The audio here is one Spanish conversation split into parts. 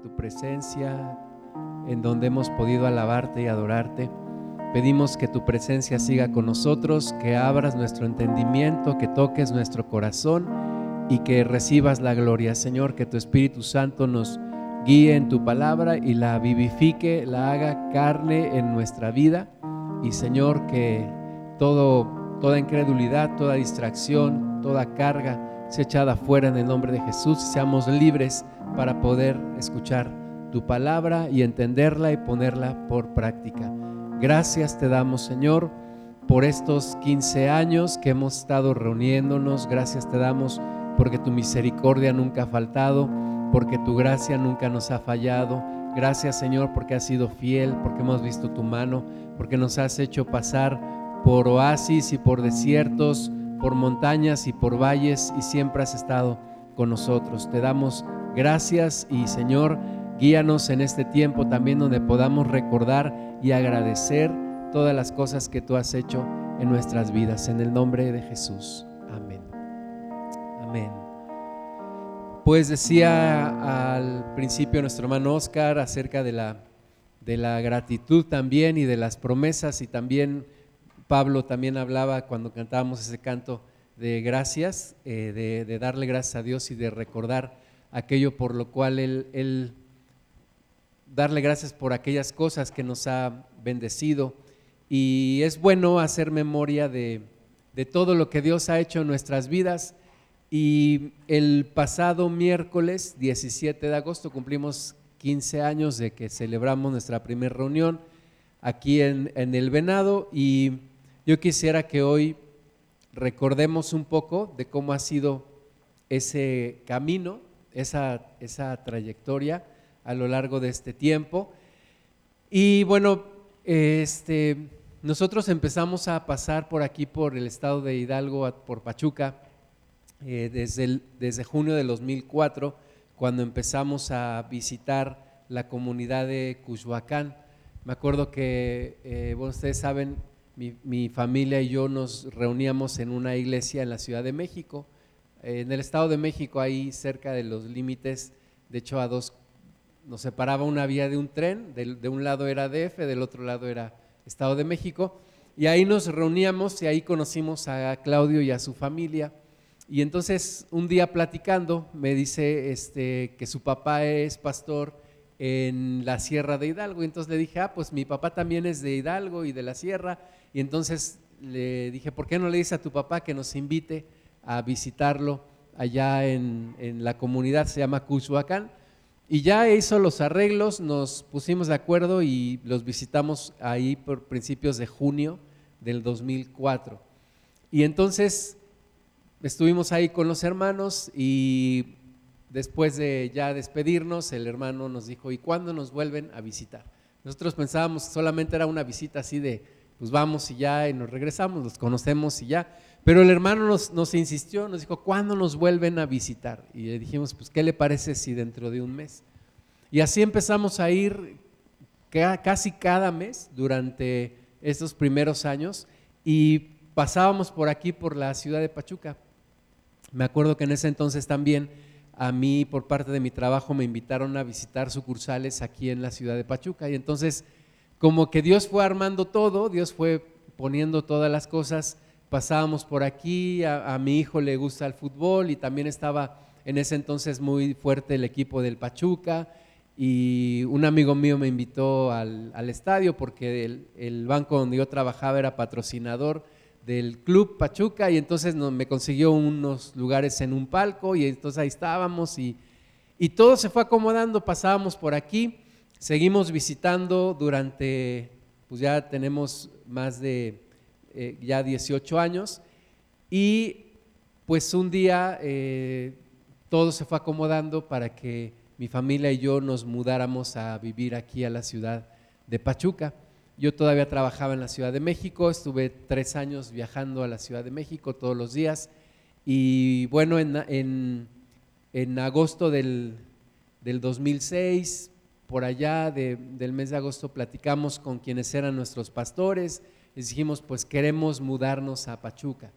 tu presencia, en donde hemos podido alabarte y adorarte. Pedimos que tu presencia siga con nosotros, que abras nuestro entendimiento, que toques nuestro corazón y que recibas la gloria. Señor, que tu Espíritu Santo nos guíe en tu palabra y la vivifique, la haga carne en nuestra vida. Y Señor, que toda incredulidad, toda distracción, toda carga sea echada fuera en el nombre de Jesús y seamos libres para poder escuchar tu palabra y entenderla y ponerla por práctica. Gracias te damos, Señor, por estos 15 años que hemos estado reuniéndonos. Gracias te damos porque tu misericordia nunca ha faltado, porque tu gracia nunca nos ha fallado. Gracias, Señor, porque has sido fiel, porque hemos visto tu mano, porque nos has hecho pasar por oasis y por desiertos, por montañas y por valles y siempre has estado con nosotros. Te damos gracias y, Señor, Guíanos en este tiempo también donde podamos recordar y agradecer todas las cosas que tú has hecho en nuestras vidas. En el nombre de Jesús. Amén. Amén. Pues decía al principio nuestro hermano Oscar acerca de la, de la gratitud también y de las promesas y también Pablo también hablaba cuando cantábamos ese canto de gracias, eh, de, darle gracias a Dios y de recordar aquello por lo cual él, darle gracias por aquellas cosas que nos ha bendecido. Y es bueno hacer memoria de, todo lo que Dios ha hecho en nuestras vidas. Y el pasado miércoles 17 de agosto cumplimos 15 años de que celebramos nuestra primera reunión aquí en, el Venado y yo quisiera que hoy recordemos un poco de cómo ha sido ese camino, esa, esa trayectoria a lo largo de este tiempo. Y bueno, este, nosotros empezamos a pasar por aquí, por el estado de Hidalgo, por Pachuca, eh, desde, desde junio de 2004, cuando empezamos a visitar la comunidad de Cuyoacán. Me acuerdo que, eh, bueno, ustedes saben, mi, mi, familia y yo nos reuníamos en una iglesia en la Ciudad de México, en el Estado de México, ahí cerca de los límites, de hecho a dos nos separaba una vía de un tren, de, un lado era DF, del otro lado era Estado de México, y ahí nos reuníamos y ahí conocimos a Claudio y a su familia. Y entonces un día platicando me dice este, que su papá es pastor en la Sierra de Hidalgo. Entonces le dije, ah, pues mi papá también es de Hidalgo y de la Sierra. Y entonces le dije, ¿por qué no le dices a tu papá que nos invite a visitarlo allá en, en la comunidad, se llama Cuchuacán? Y ya hizo los arreglos, nos pusimos de acuerdo y los visitamos ahí por principios de junio del 2004. Y entonces estuvimos ahí con los hermanos y después de ya despedirnos, el hermano nos dijo, ¿y cuándo nos vuelven a visitar? Nosotros pensábamos que solamente era una visita así de, pues vamos y ya, y nos regresamos, los conocemos y ya. Pero el hermano nos, insistió, nos dijo, ¿cuándo nos vuelven a visitar? Y le dijimos, pues, ¿qué le parece si dentro de un mes? Y así empezamos a ir casi cada mes durante estos primeros años y pasábamos por aquí, por la ciudad de Pachuca. Me acuerdo que en ese entonces también a mí, por parte de mi trabajo, me invitaron a visitar sucursales aquí en la ciudad de Pachuca. Y entonces, como que Dios fue armando todo, Dios fue poniendo todas las cosas. Pasábamos por aquí, a, mi hijo le gusta el fútbol y también estaba en ese entonces muy fuerte el equipo del Pachuca. Y un amigo mío me invitó al, estadio porque el, banco donde yo trabajaba era patrocinador del club Pachuca y entonces me consiguió unos lugares en un palco y entonces ahí estábamos y, y todo se fue acomodando, pasábamos por aquí, seguimos visitando durante, pues ya tenemos más de eh, ya 18 años, y pues un día eh, todo se fue acomodando para que mi familia y yo nos mudáramos a vivir aquí a la ciudad de Pachuca. Yo todavía trabajaba en la Ciudad de México, estuve tres años viajando a la Ciudad de México todos los días y bueno, en, en, agosto del, del, 2006, por allá del mes de agosto, platicamos con quienes eran nuestros pastores, les dijimos, pues queremos mudarnos a Pachuca.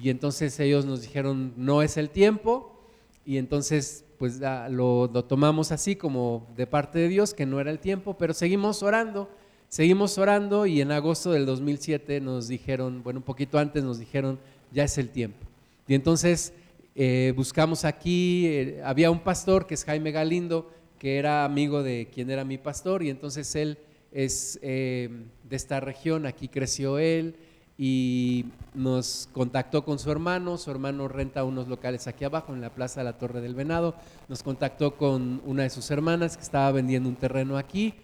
Y entonces ellos nos dijeron, no es el tiempo. Y entonces, pues lo, tomamos así como de parte de Dios, que no era el tiempo, pero seguimos orando, seguimos orando y en agosto del 2007 nos dijeron, bueno, un poquito antes nos dijeron, ya es el tiempo. Y entonces eh, buscamos aquí, eh, había un pastor que es Jaime Galindo, que era amigo de quien era mi pastor, y entonces él es eh, de esta región, aquí creció él, y nos contactó con su hermano, su hermano renta unos locales aquí abajo en la Plaza de la Torre del Venado, nos contactó con una de sus hermanas que estaba vendiendo un terreno aquí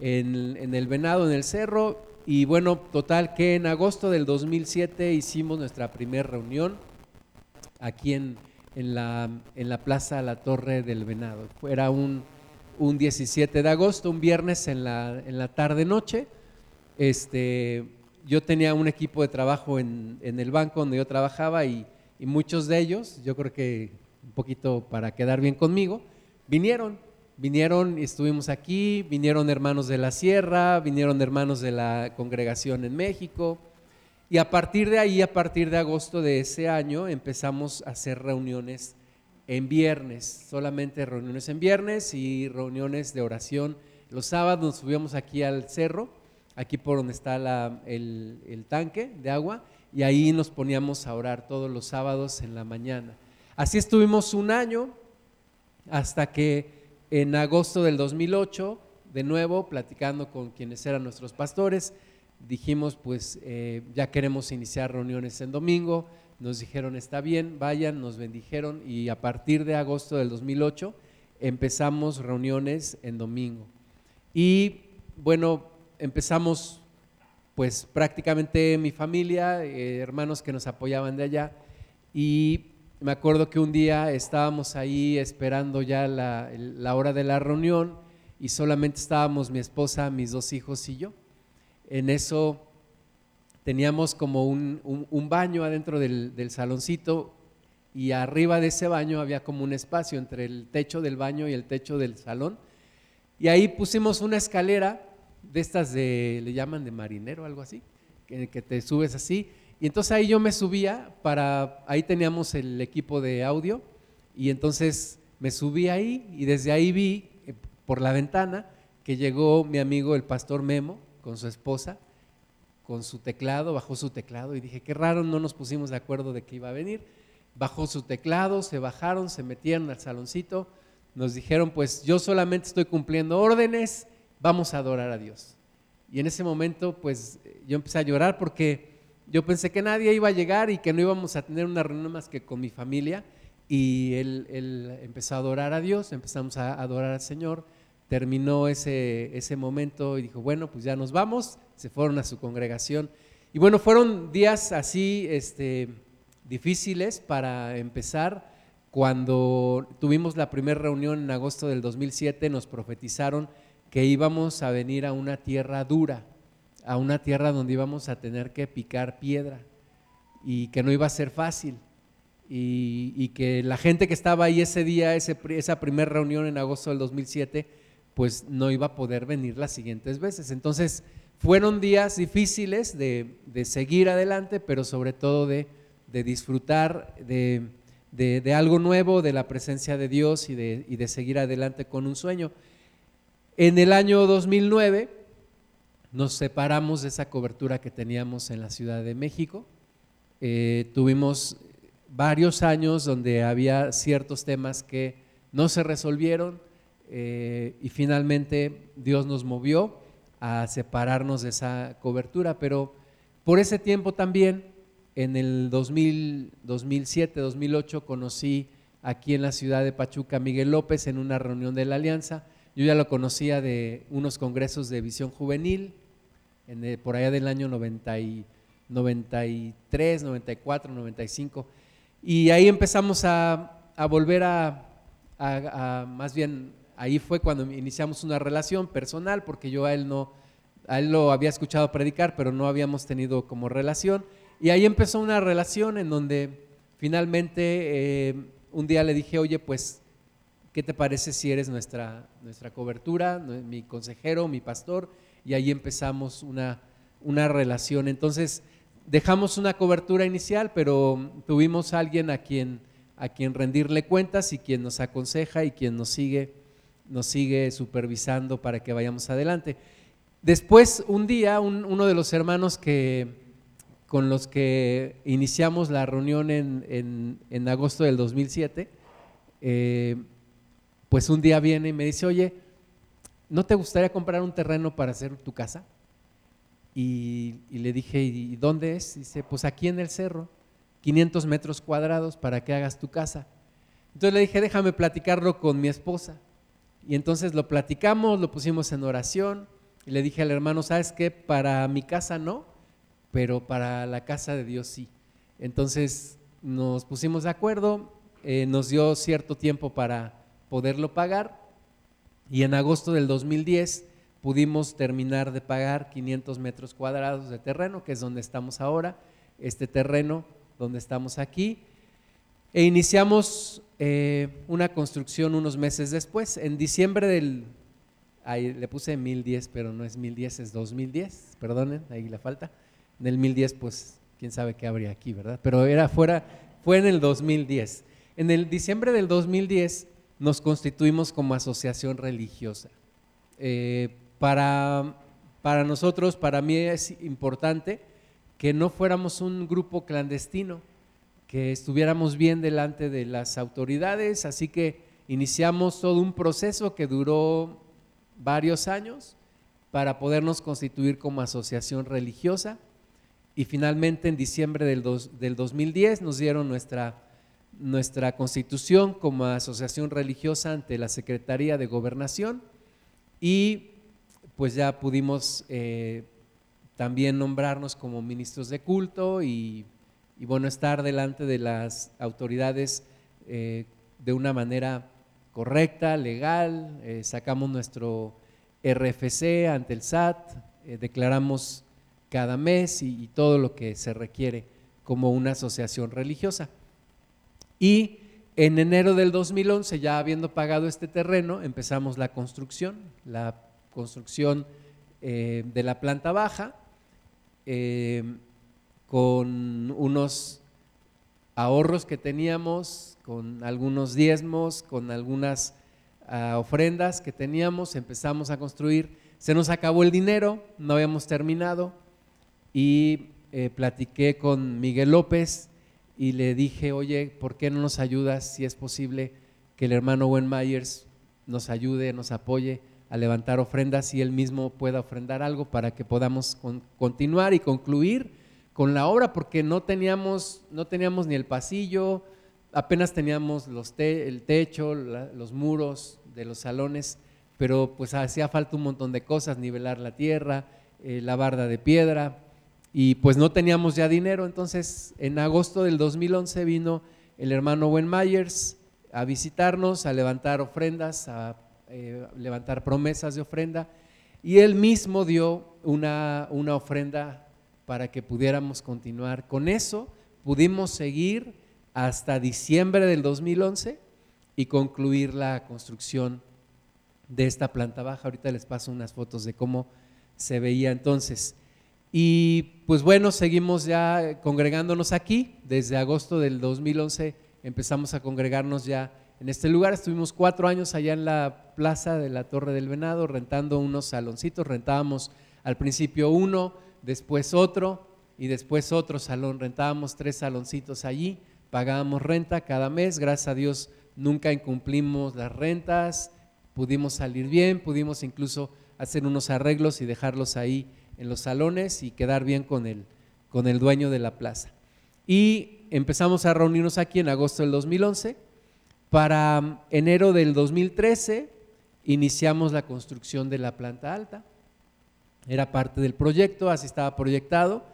en, en el Venado, en el cerro, y bueno, total que en agosto del 2007 hicimos nuestra primera reunión aquí en, en, la, en la Plaza de la Torre del Venado. Era un, un 17 de agosto, un viernes en la, en la tarde-noche. Este, yo tenía un equipo de trabajo en, el banco donde yo trabajaba y, muchos de ellos, yo creo que un poquito para quedar bien conmigo, vinieron, vinieron y estuvimos aquí, vinieron hermanos de la sierra, vinieron hermanos de la congregación en México y a partir de ahí, a partir de agosto de ese año, empezamos a hacer reuniones en viernes, solamente reuniones en viernes y reuniones de oración. Los sábados nos subíamos aquí al cerro aquí por donde está el, tanque de agua, y ahí nos poníamos a orar todos los sábados en la mañana. Así estuvimos un año hasta que en agosto del 2008, de nuevo, platicando con quienes eran nuestros pastores, dijimos, pues eh, ya queremos iniciar reuniones en domingo, nos dijeron, está bien, vayan, nos bendijeron y a partir de agosto del 2008 empezamos reuniones en domingo. Y bueno, empezamos pues prácticamente mi familia, eh, hermanos que nos apoyaban de allá y me acuerdo que un día estábamos ahí esperando ya la, hora de la reunión y solamente estábamos mi esposa, mis dos hijos y yo. En eso teníamos como un, baño adentro del, del, saloncito y arriba de ese baño había como un espacio entre el techo del baño y el techo del salón. Y ahí pusimos una escalera de estas de, le llaman de marinero, algo así, que, te subes así. Y entonces ahí yo me subía para, ahí teníamos el equipo de audio, y entonces me subí ahí y desde ahí vi eh, por la ventana que llegó mi amigo el pastor Memo con su esposa, con su teclado, bajó su teclado y dije, qué raro, no nos pusimos de acuerdo de que iba a venir. Bajó su teclado, se bajaron, se metieron al saloncito, nos dijeron, pues yo solamente estoy cumpliendo órdenes, vamos a adorar a Dios. Y en ese momento, pues yo empecé a llorar porque yo pensé que nadie iba a llegar y que no íbamos a tener una reunión más que con mi familia. Y él, empezó a adorar a Dios, empezamos a adorar al Señor. Terminó ese, ese momento y dijo, bueno, pues ya nos vamos. Se fueron a su congregación. Y bueno, fueron días así este, difíciles para empezar. Cuando tuvimos la primera reunión en agosto del 2007, nos profetizaron que íbamos a venir a una tierra dura, a una tierra donde íbamos a tener que picar piedra y que no iba a ser fácil. Y, que la gente que estaba ahí ese día, esa primera reunión en agosto del 2007, pues no iba a poder venir las siguientes veces. Entonces, fueron días difíciles de, seguir adelante, pero sobre todo de, disfrutar de, algo nuevo, de la presencia de Dios y de seguir adelante con un sueño. En el año 2009 nos separamos de esa cobertura que teníamos en la Ciudad de México. Eh, tuvimos varios años donde había ciertos temas que no se resolvieron eh, y finalmente Dios nos movió a separarnos de esa cobertura, pero por ese tiempo también, en el 2007, 2008, conocí aquí en la ciudad de Pachuca a Miguel López en una reunión de la Alianza yo ya lo conocía de unos congresos de visión juvenil, en por allá del año 93, 94, 95. Y ahí empezamos a, volver a, más bien, ahí fue cuando iniciamos una relación personal, porque yo a él no, a él lo había escuchado predicar, pero no habíamos tenido como relación. Y ahí empezó una relación en donde finalmente eh, un día le dije, oye, pues ¿qué te parece si eres nuestra, nuestra cobertura, mi consejero, mi pastor? Y ahí empezamos una, una relación. Entonces, dejamos una cobertura inicial, pero tuvimos a alguien a quien, a quien rendirle cuentas y quien nos aconseja y quien nos sigue, nos sigue supervisando para que vayamos adelante. Después, un día, uno de los hermanos que, con los que iniciamos la reunión en, en, agosto del 2007, eh, pues un día viene y me dice, oye, ¿no te gustaría comprar un terreno para hacer tu casa? Y, le dije, ¿y dónde es? dice, pues aquí en el cerro, 500 metros cuadrados para que hagas tu casa. Entonces le dije, déjame platicarlo con mi esposa. Y entonces lo platicamos, lo pusimos en oración. Y le dije al hermano, ¿sabes qué? Para mi casa no, pero para la casa de Dios sí. Entonces nos pusimos de acuerdo, eh, nos dio cierto tiempo para poderlo pagar. Y en agosto del 2010 pudimos terminar de pagar 500 metros cuadrados de terreno, que es donde estamos ahora, este terreno donde estamos aquí, e iniciamos eh, una construcción unos meses después, en diciembre del, ahí le puse 1010, pero no es 1010, es 2010, perdonen, ahí la falta, en el 1010 pues quién sabe qué habría aquí, ¿verdad? Pero era fuera, fue en el 2010. En el diciembre del 2010 nos constituimos como asociación religiosa. Eh, para, para nosotros, para mí es importante que no fuéramos un grupo clandestino, que estuviéramos bien delante de las autoridades, así que iniciamos todo un proceso que duró varios años para podernos constituir como asociación religiosa. Y finalmente en diciembre del, del 2010 nos dieron nuestra, nuestra constitución como asociación religiosa ante la Secretaría de Gobernación. Y pues ya pudimos eh, también nombrarnos como ministros de culto y, bueno, estar delante de las autoridades eh, de una manera correcta, legal, eh, sacamos nuestro RFC ante el SAT, declaramos cada mes y, todo lo que se requiere como una asociación religiosa. Y en enero del 2011, ya habiendo pagado este terreno, empezamos la construcción, la construcción eh, de la planta baja, eh, con unos ahorros que teníamos, con algunos diezmos, con algunas ah, ofrendas que teníamos, empezamos a construir. Se nos acabó el dinero, no habíamos terminado y eh, platiqué con Miguel López y le dije, oye, ¿por qué no nos ayudas si es posible que el hermano Wen Myers nos ayude, nos apoye? a levantar ofrendas y él mismo pueda ofrendar algo para que podamos continuar y concluir con la obra, porque no teníamos, no teníamos ni el pasillo, apenas teníamos el techo, los muros de los salones, pero pues hacía falta un montón de cosas, nivelar la tierra, eh, la barda de piedra, y pues no teníamos ya dinero, entonces en agosto del 2011 vino el hermano Wen Myers a visitarnos, a levantar ofrendas, a eh, levantar promesas de ofrenda y él mismo dio una, una ofrenda para que pudiéramos continuar. Con eso pudimos seguir hasta diciembre del 2011 y concluir la construcción de esta planta baja. Ahorita les paso unas fotos de cómo se veía entonces. Y pues bueno, seguimos ya congregándonos aquí. Desde agosto del 2011 empezamos a congregarnos ya en este lugar. Estuvimos cuatro años allá en la plaza de la Torre del Venado rentando unos saloncitos. Rentábamos al principio uno, después otro y después otro salón. Rentábamos tres saloncitos allí, pagábamos renta cada mes. Gracias a Dios nunca incumplimos las rentas, pudimos salir bien, pudimos incluso hacer unos arreglos y dejarlos ahí en los salones y quedar bien con el, con el dueño de la plaza. Y empezamos a reunirnos aquí en agosto del 2011 para enero del 2013 iniciamos la construcción de la planta alta. Era parte del proyecto, así estaba proyectado.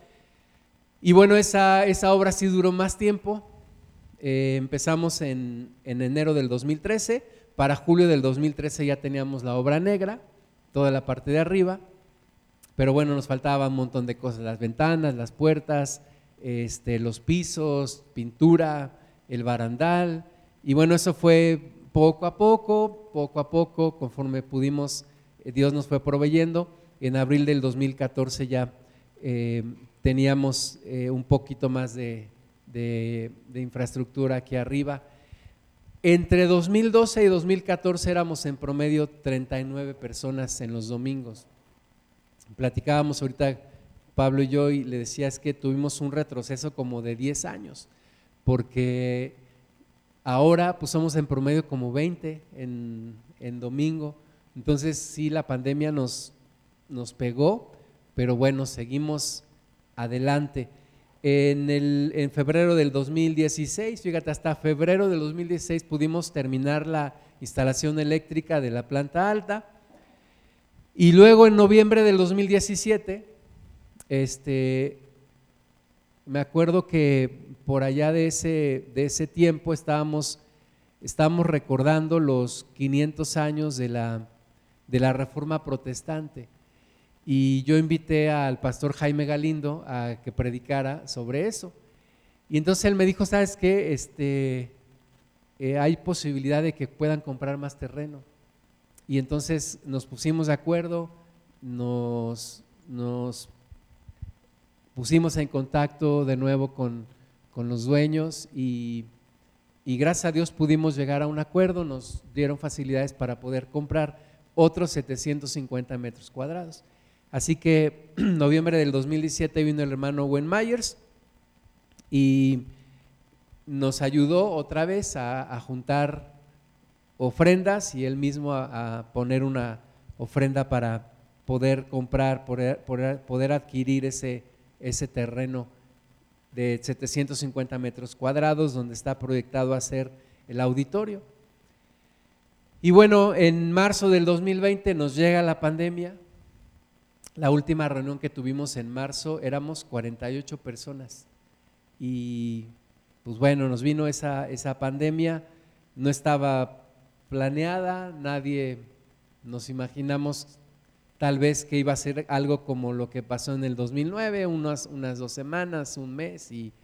Y bueno, esa, esa obra sí duró más tiempo. Eh, empezamos en, en enero del 2013. Para julio del 2013 ya teníamos la obra negra, toda la parte de arriba. Pero bueno, nos faltaba un montón de cosas, las ventanas, las puertas, este, los pisos, pintura, el barandal, y bueno, eso fue poco a poco, poco a poco, conforme pudimos, eh, Dios nos fue proveyendo. En abril del 2014 ya eh, teníamos eh, un poquito más de, de, infraestructura aquí arriba. Entre 2012 y 2014 éramos en promedio 39 personas en los domingos. Platicábamos ahorita Pablo y yo y le decía es que tuvimos un retroceso como de 10 años, porque ahora pues somos en promedio como 20 en, en domingo. Entonces sí, la pandemia nos, nos pegó, pero bueno, seguimos adelante. En, febrero del 2016, fíjate, hasta febrero del 2016 pudimos terminar la instalación eléctrica de la planta alta. Y luego en noviembre del 2017, este, me acuerdo que por allá de ese, de ese tiempo estábamos, estábamos recordando los 500 años de la, de la Reforma Protestante. Y yo invité al pastor Jaime Galindo a que predicara sobre eso. Y entonces él me dijo, ¿sabes qué? Este, eh, hay posibilidad de que puedan comprar más terreno. Y entonces nos pusimos de acuerdo, nos, nos pusimos en contacto de nuevo con, con los dueños y, y gracias a Dios pudimos llegar a un acuerdo, nos dieron facilidades para poder comprar otros 750 metros cuadrados. Así que en noviembre del 2017 vino el hermano Owen Myers y nos ayudó otra vez a, juntar ofrendas y él mismo a, poner una ofrenda para poder comprar, poder, poder, adquirir ese, ese terreno de 750 metros cuadrados donde está proyectado a ser el auditorio. Y bueno, en marzo del 2020 nos llega la pandemia, la última reunión que tuvimos en marzo éramos 48 personas. Y pues bueno, nos vino esa, esa pandemia, no estaba planeada, nadie nos imaginamos tal vez que iba a ser algo como lo que pasó en el 2009, unas, unas dos semanas, un mes y,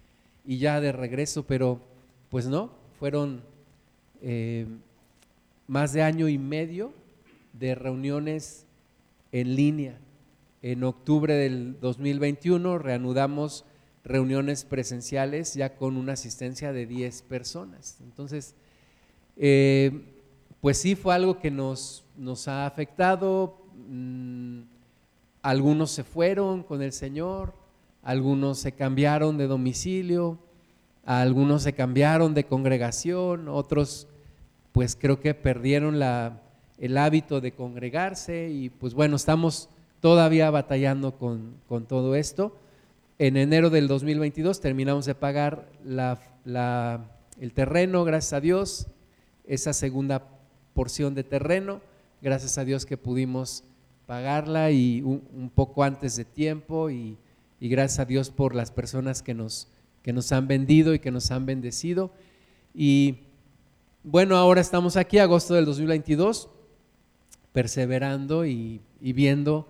ya de regreso, pero pues no, fueron eh, más de año y medio de reuniones en línea en octubre del 2021 reanudamos reuniones presenciales ya con una asistencia de 10 personas. Entonces, eh, pues sí fue algo que nos, nos ha afectado. Mm, algunos se fueron con el Señor, algunos se cambiaron de domicilio, algunos se cambiaron de congregación, otros pues creo que perdieron el hábito de congregarse y pues bueno, estamos todavía batallando con, todo esto. En enero del 2022 terminamos de pagar el terreno, gracias a Dios, esa segunda porción de terreno, gracias a Dios que pudimos pagarla y un, poco antes de tiempo y, gracias a Dios por las personas que nos, que nos han vendido y que nos han bendecido. Y bueno, ahora estamos aquí, agosto del 2022, perseverando y, y viendo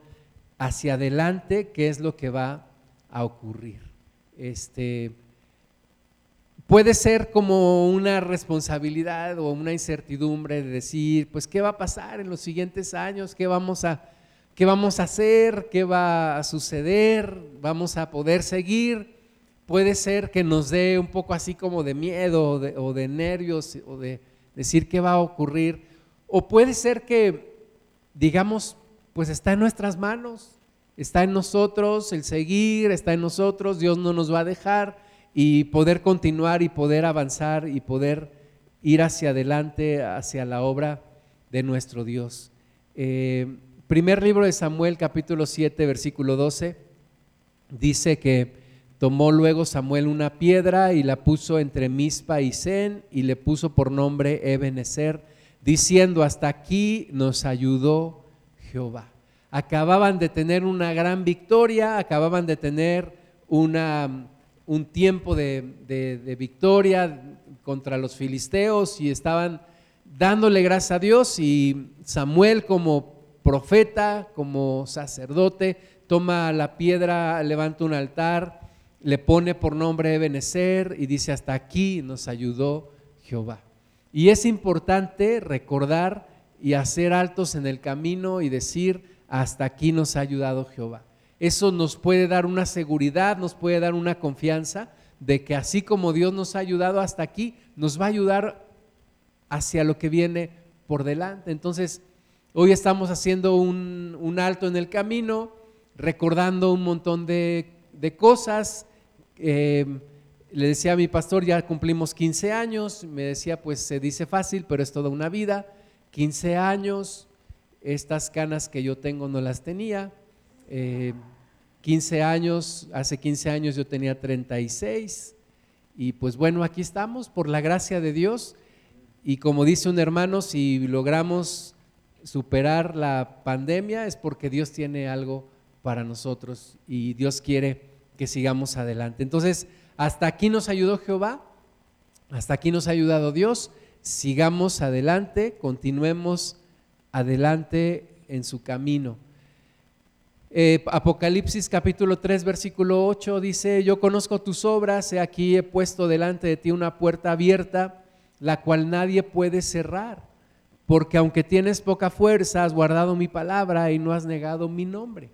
hacia adelante qué es lo que va a ocurrir. Este, puede ser como una responsabilidad o una incertidumbre de decir, pues, ¿qué va a pasar en los siguientes años? ¿Qué vamos a, qué vamos a hacer? ¿Qué va a suceder? ¿Vamos a poder seguir? Puede ser que nos dé un poco así como de miedo o de, o de nervios o de decir qué va a ocurrir. O puede ser que digamos, pues está en nuestras manos, está en nosotros el seguir, está en nosotros, Dios no nos va a dejar y poder continuar y poder avanzar y poder ir hacia adelante, hacia la obra de nuestro Dios. Eh, primer libro de Samuel, capítulo 7, versículo 12, dice que tomó luego Samuel una piedra y la puso entre Mispa y Zen y le puso por nombre Ebenezer, diciendo, hasta aquí nos ayudó Jehová. Acababan de tener una gran victoria, acababan de tener una, un tiempo de, victoria contra los filisteos y estaban dándole gracias a Dios y Samuel como profeta, como sacerdote, toma la piedra, levanta un altar, le pone por nombre Ebenezer y dice, hasta aquí nos ayudó Jehová. Y es importante recordar y hacer altos en el camino y decir, hasta aquí nos ha ayudado Jehová. Eso nos puede dar una seguridad, nos puede dar una confianza de que así como Dios nos ha ayudado hasta aquí, nos va a ayudar hacia lo que viene por delante. Entonces, hoy estamos haciendo un, alto en el camino, recordando un montón de, cosas. Eh, le decía a mi pastor, ya cumplimos 15 años, me decía, pues se dice fácil, pero es toda una vida. 15 años, estas canas que yo tengo no las tenía. 15 eh, años, hace 15 años yo tenía 36. Y pues bueno, aquí estamos por la gracia de Dios. Y como dice un hermano, si logramos superar la pandemia es porque Dios tiene algo para nosotros y Dios quiere que sigamos adelante. Entonces, hasta aquí nos ayudó Jehová, hasta aquí nos ha ayudado Dios, sigamos adelante, continuemos adelante en su camino. Eh, Apocalipsis capítulo 3 versículo 8 dice, yo conozco tus obras, he aquí he puesto delante de ti una puerta abierta, la cual nadie puede cerrar, porque aunque tienes poca fuerza, has guardado mi palabra y no has negado mi nombre.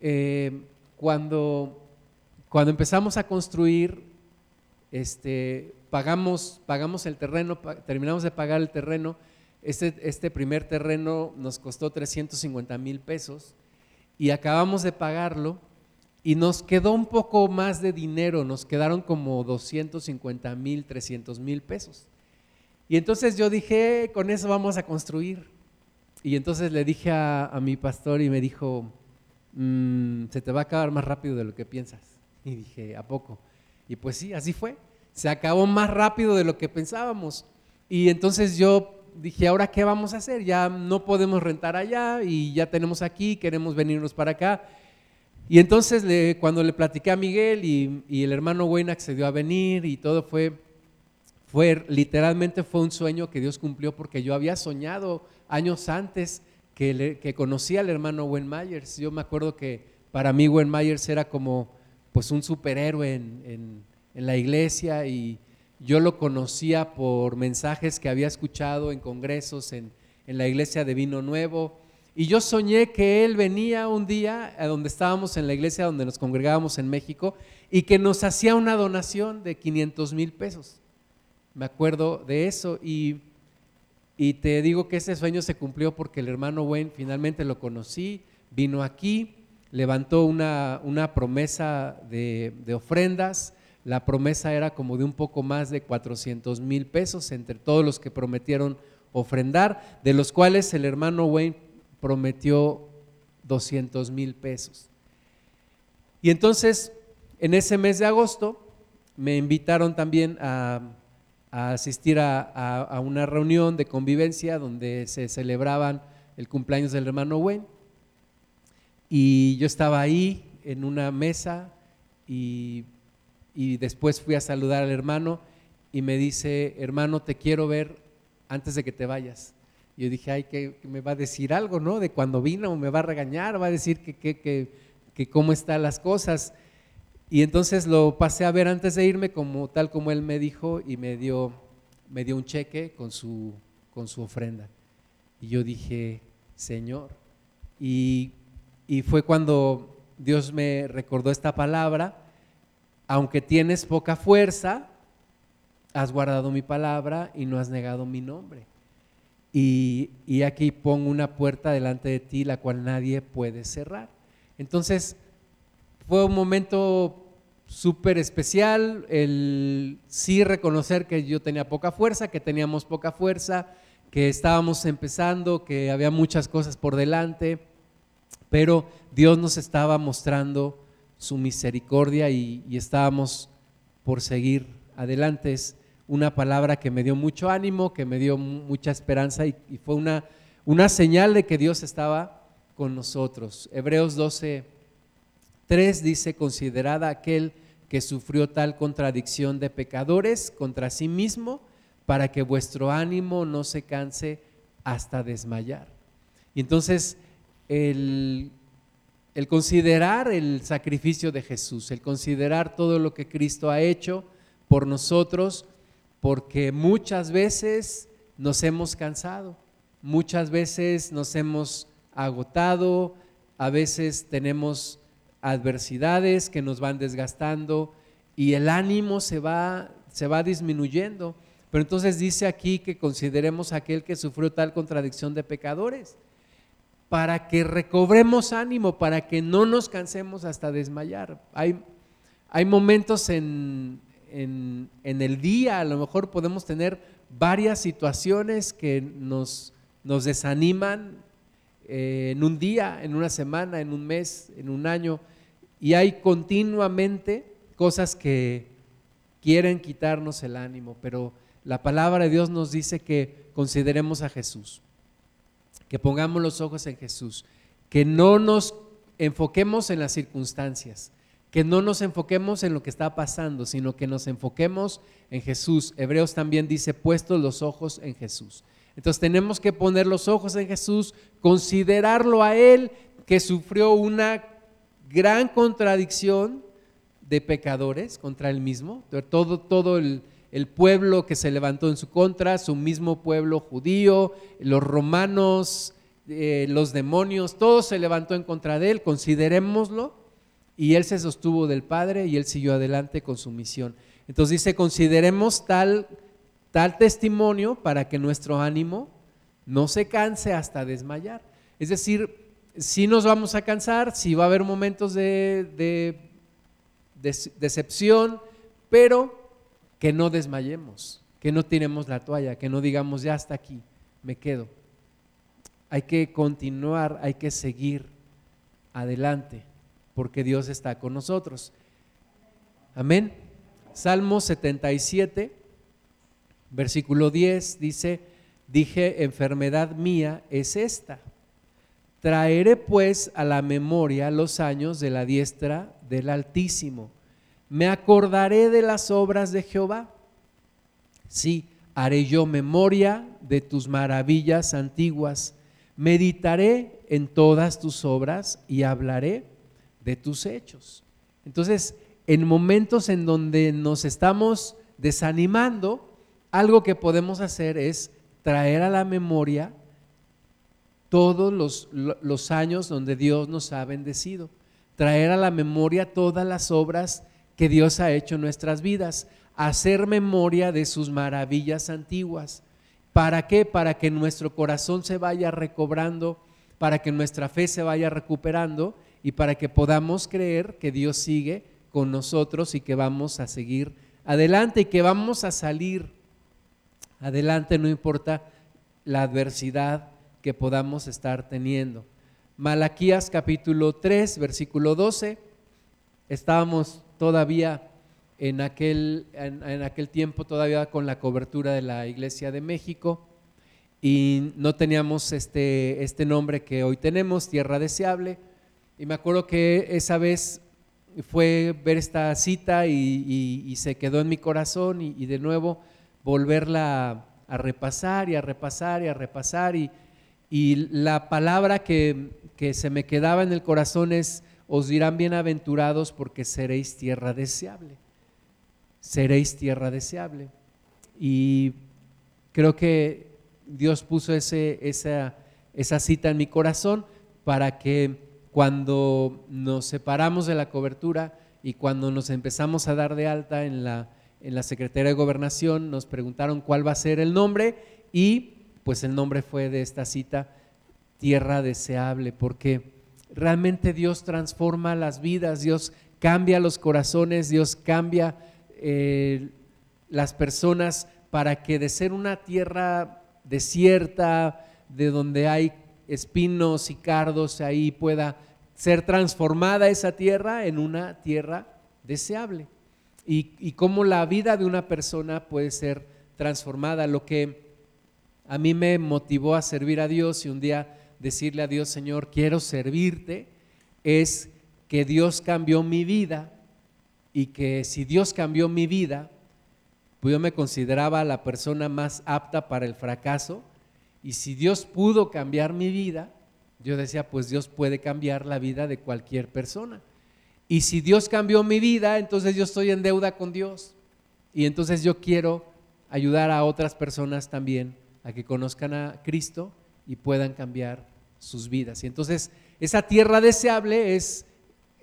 Eh, cuando cuando empezamos a construir, este, pagamos, pagamos el terreno, terminamos de pagar el terreno. Este, este primer terreno nos costó 350 mil pesos y acabamos de pagarlo y nos quedó un poco más de dinero, nos quedaron como 250 mil, 300 mil pesos. Y entonces yo dije, con eso vamos a construir. Y entonces le dije a, mi pastor y me dijo, mm, se te va a acabar más rápido de lo que piensas. Y dije, ¿a poco? Y pues sí, así fue. Se acabó más rápido de lo que pensábamos. Y entonces yo dije, ¿ahora qué vamos a hacer? Ya no podemos rentar allá y ya tenemos aquí, queremos venirnos para acá. Y entonces cuando le platiqué a Miguel y, el hermano Wayne accedió a venir y todo fue, fue, literalmente fue un sueño que Dios cumplió porque yo había soñado años antes que, que conocí al hermano Wayne Myers. Yo me acuerdo que para mí Wayne Myers era como pues un superhéroe en, la iglesia y yo lo conocía por mensajes que había escuchado en congresos en, la iglesia de Vino Nuevo. Y yo soñé que él venía un día a donde estábamos en la iglesia donde nos congregábamos en México y que nos hacía una donación de 500 mil pesos. Me acuerdo de eso y, y te digo que ese sueño se cumplió porque el hermano Wayne finalmente lo conocí, vino aquí levantó una, promesa de, ofrendas. La promesa era como de un poco más de 400 mil pesos entre todos los que prometieron ofrendar, de los cuales el hermano Wayne prometió 200 mil pesos. Y entonces, en ese mes de agosto, me invitaron también a, asistir a una reunión de convivencia donde se celebraban el cumpleaños del hermano Wayne. Y yo estaba ahí en una mesa y, después fui a saludar al hermano y me dice, hermano, te quiero ver antes de que te vayas. Y yo dije, ay, que, me va a decir algo, ¿no? De cuando vino, me va a regañar, va a decir que, que, que, cómo están las cosas. Y entonces lo pasé a ver antes de irme, como, tal como él me dijo, y me dio, me dio un cheque con su, con su ofrenda. Y yo dije, Señor, y y fue cuando Dios me recordó esta palabra, aunque tienes poca fuerza, has guardado mi palabra y no has negado mi nombre. Y, aquí pongo una puerta delante de ti, la cual nadie puede cerrar. Entonces, fue un momento súper especial, el sí reconocer que yo tenía poca fuerza, que teníamos poca fuerza, que estábamos empezando, que había muchas cosas por delante pero Dios nos estaba mostrando su misericordia y, estábamos por seguir adelante. Es una palabra que me dio mucho ánimo, que me dio mucha esperanza y, fue una, una señal de que Dios estaba con nosotros. Hebreos 12, 3 dice, considerada aquel que sufrió tal contradicción de pecadores contra sí mismo, para que vuestro ánimo no se canse hasta desmayar. Y entonces el, considerar el sacrificio de Jesús, el considerar todo lo que Cristo ha hecho por nosotros, porque muchas veces nos hemos cansado, muchas veces nos hemos agotado, a veces tenemos adversidades que nos van desgastando y el ánimo se va, se va disminuyendo. Pero entonces dice aquí que consideremos aquel que sufrió tal contradicción de pecadores, para que recobremos ánimo, para que no nos cansemos hasta desmayar. Hay, momentos en, el día, a lo mejor podemos tener varias situaciones que nos, nos desaniman eh, en un día, en una semana, en un mes, en un año, y hay continuamente cosas que quieren quitarnos el ánimo, pero la palabra de Dios nos dice que consideremos a Jesús, que pongamos los ojos en Jesús, que no nos enfoquemos en las circunstancias, que no nos enfoquemos en lo que está pasando, sino que nos enfoquemos en Jesús. Hebreos también dice, puestos los ojos en Jesús. Entonces tenemos que poner los ojos en Jesús, considerarlo a Él, que sufrió una gran contradicción de pecadores contra Él mismo, todo, todo el, pueblo que se levantó en su contra, su mismo pueblo judío, los romanos, eh, los demonios, todo se levantó en contra de Él, considerémoslo y él se sostuvo del Padre y él siguió adelante con su misión. Entonces dice, consideremos tal, tal testimonio para que nuestro ánimo no se canse hasta desmayar. Es decir, si nos vamos a cansar, si va a haber momentos de, decepción, pero que no desmayemos, que no tiremos la toalla, que no digamos ya hasta aquí, me quedo. Hay que continuar, hay que seguir adelante porque Dios está con nosotros. Amén. Salmo 77, versículo 10 dice, dije, enfermedad mía es esta. Traeré pues a la memoria los años de la diestra del Altísimo. Me acordaré de las obras de Jehová. Sí, haré yo memoria de tus maravillas antiguas. Meditaré en todas tus obras y hablaré de tus hechos. Entonces, en momentos en donde nos estamos desanimando, algo que podemos hacer es traer a la memoria todos los, los, años donde Dios nos ha bendecido, traer a la memoria todas las obras que Dios ha hecho nuestras vidas, hacer memoria de sus maravillas antiguas. ¿Para qué? Para que nuestro corazón se vaya recobrando, para que nuestra fe se vaya recuperando y para que podamos creer que Dios sigue con nosotros y que vamos a seguir adelante y que vamos a salir adelante, no importa la adversidad que podamos estar teniendo. Malaquías capítulo 3, versículo 12. Estábamos todavía en aquel, en, aquel tiempo, todavía con la cobertura de la Iglesia de México, y no teníamos este, este nombre que hoy tenemos, Tierra Deseable y me acuerdo que esa vez fue ver esta cita y, se quedó en mi corazón y, de nuevo volverla a, repasar y a repasar y a repasar. Y, la palabra que, que se me quedaba en el corazón es, os dirán bienaventurados porque seréis tierra deseable. Seréis tierra deseable. Y creo que Dios puso esa, esa cita en mi corazón para que cuando nos separamos de la cobertura y cuando nos empezamos a dar de alta en la, en la Secretaría de Gobernación, nos preguntaron cuál va a ser el nombre y pues el nombre fue de esta cita, Tierra Deseable, porque realmente Dios transforma las vidas, Dios cambia los corazones, Dios cambia eh, las personas para que de ser una tierra desierta, de donde hay espinos y cardos ahí pueda ser transformada esa tierra en una tierra deseable. Y, y cómo la vida de una persona puede ser transformada. Lo que a mí me motivó a servir a Dios y un día decirle a Dios, Señor, quiero servirte, es que Dios cambió mi vida y que si Dios cambió mi vida, pues yo me consideraba la persona más apta para el fracaso y si Dios pudo cambiar mi vida, yo decía, pues Dios puede cambiar la vida de cualquier persona. Y si Dios cambió mi vida, entonces yo estoy en deuda con Dios. Y entonces yo quiero ayudar a otras personas también a que conozcan a Cristo y puedan cambiar sus vidas. Y entonces esa tierra deseable es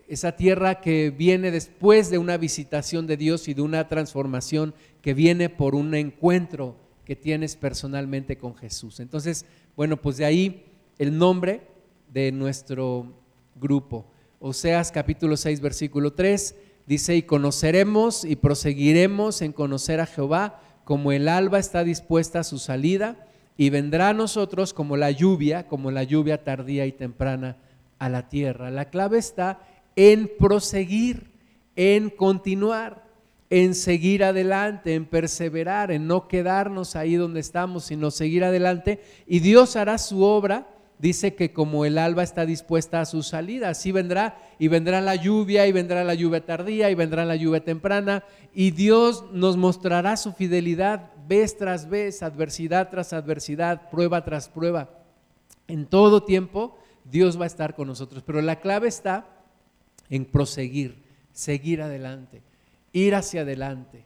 esa tierra que viene después de una visitación de Dios y de una transformación que viene por un encuentro que tienes personalmente con Jesús. Entonces, bueno, pues de ahí el nombre de nuestro grupo. Oseas capítulo 6, versículo 3, dice, y conoceremos y proseguiremos en conocer a Jehová como el alba está dispuesta a su salida y vendrá a nosotros como la lluvia, como la lluvia tardía y temprana a la tierra. La clave está en proseguir, en continuar, en seguir adelante, en perseverar, en no quedarnos ahí donde estamos, sino seguir adelante. Y Dios hará su obra dice que como el alba está dispuesta a su salida, así vendrá y vendrá la lluvia y vendrá la lluvia tardía y vendrá la lluvia temprana y Dios nos mostrará su fidelidad vez tras vez, adversidad tras adversidad, prueba tras prueba. En todo tiempo Dios va a estar con nosotros, pero la clave está en proseguir, seguir adelante, ir hacia adelante.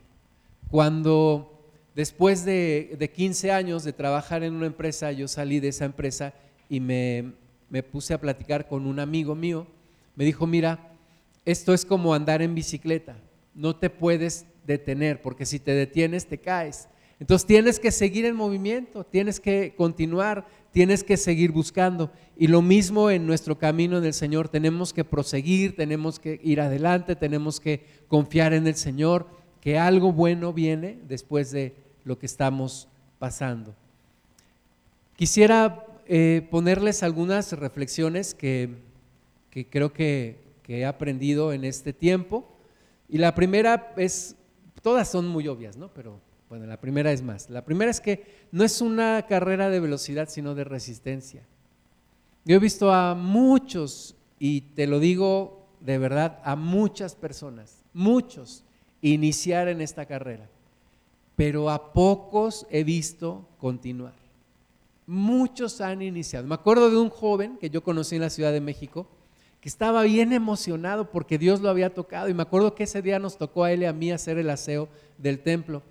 Cuando después de, de 15 años de trabajar en una empresa, yo salí de esa empresa, y me, puse a platicar con un amigo mío. Me dijo, mira, esto es como andar en bicicleta, no te puedes detener porque si te detienes te caes. Entonces tienes que seguir en movimiento, tienes que continuar, tienes que seguir buscando. Y lo mismo en nuestro camino en el Señor, tenemos que proseguir, tenemos que ir adelante, tenemos que confiar en el Señor, que algo bueno viene después de lo que estamos pasando. Quisiera eh, ponerles algunas reflexiones que, creo que, he aprendido en este tiempo. Y la primera es, todas son muy obvias, ¿no? Pero bueno, la primera es más. La primera es que no es una carrera de velocidad, sino de resistencia. Yo he visto a muchos, y te lo digo de verdad, a muchas personas, muchos, iniciar en esta carrera, pero a pocos he visto continuar muchos han iniciado. Me acuerdo de un joven que yo conocí en la Ciudad de México, que estaba bien emocionado porque Dios lo había tocado y me acuerdo que ese día nos tocó a él y a mí hacer el aseo del templo.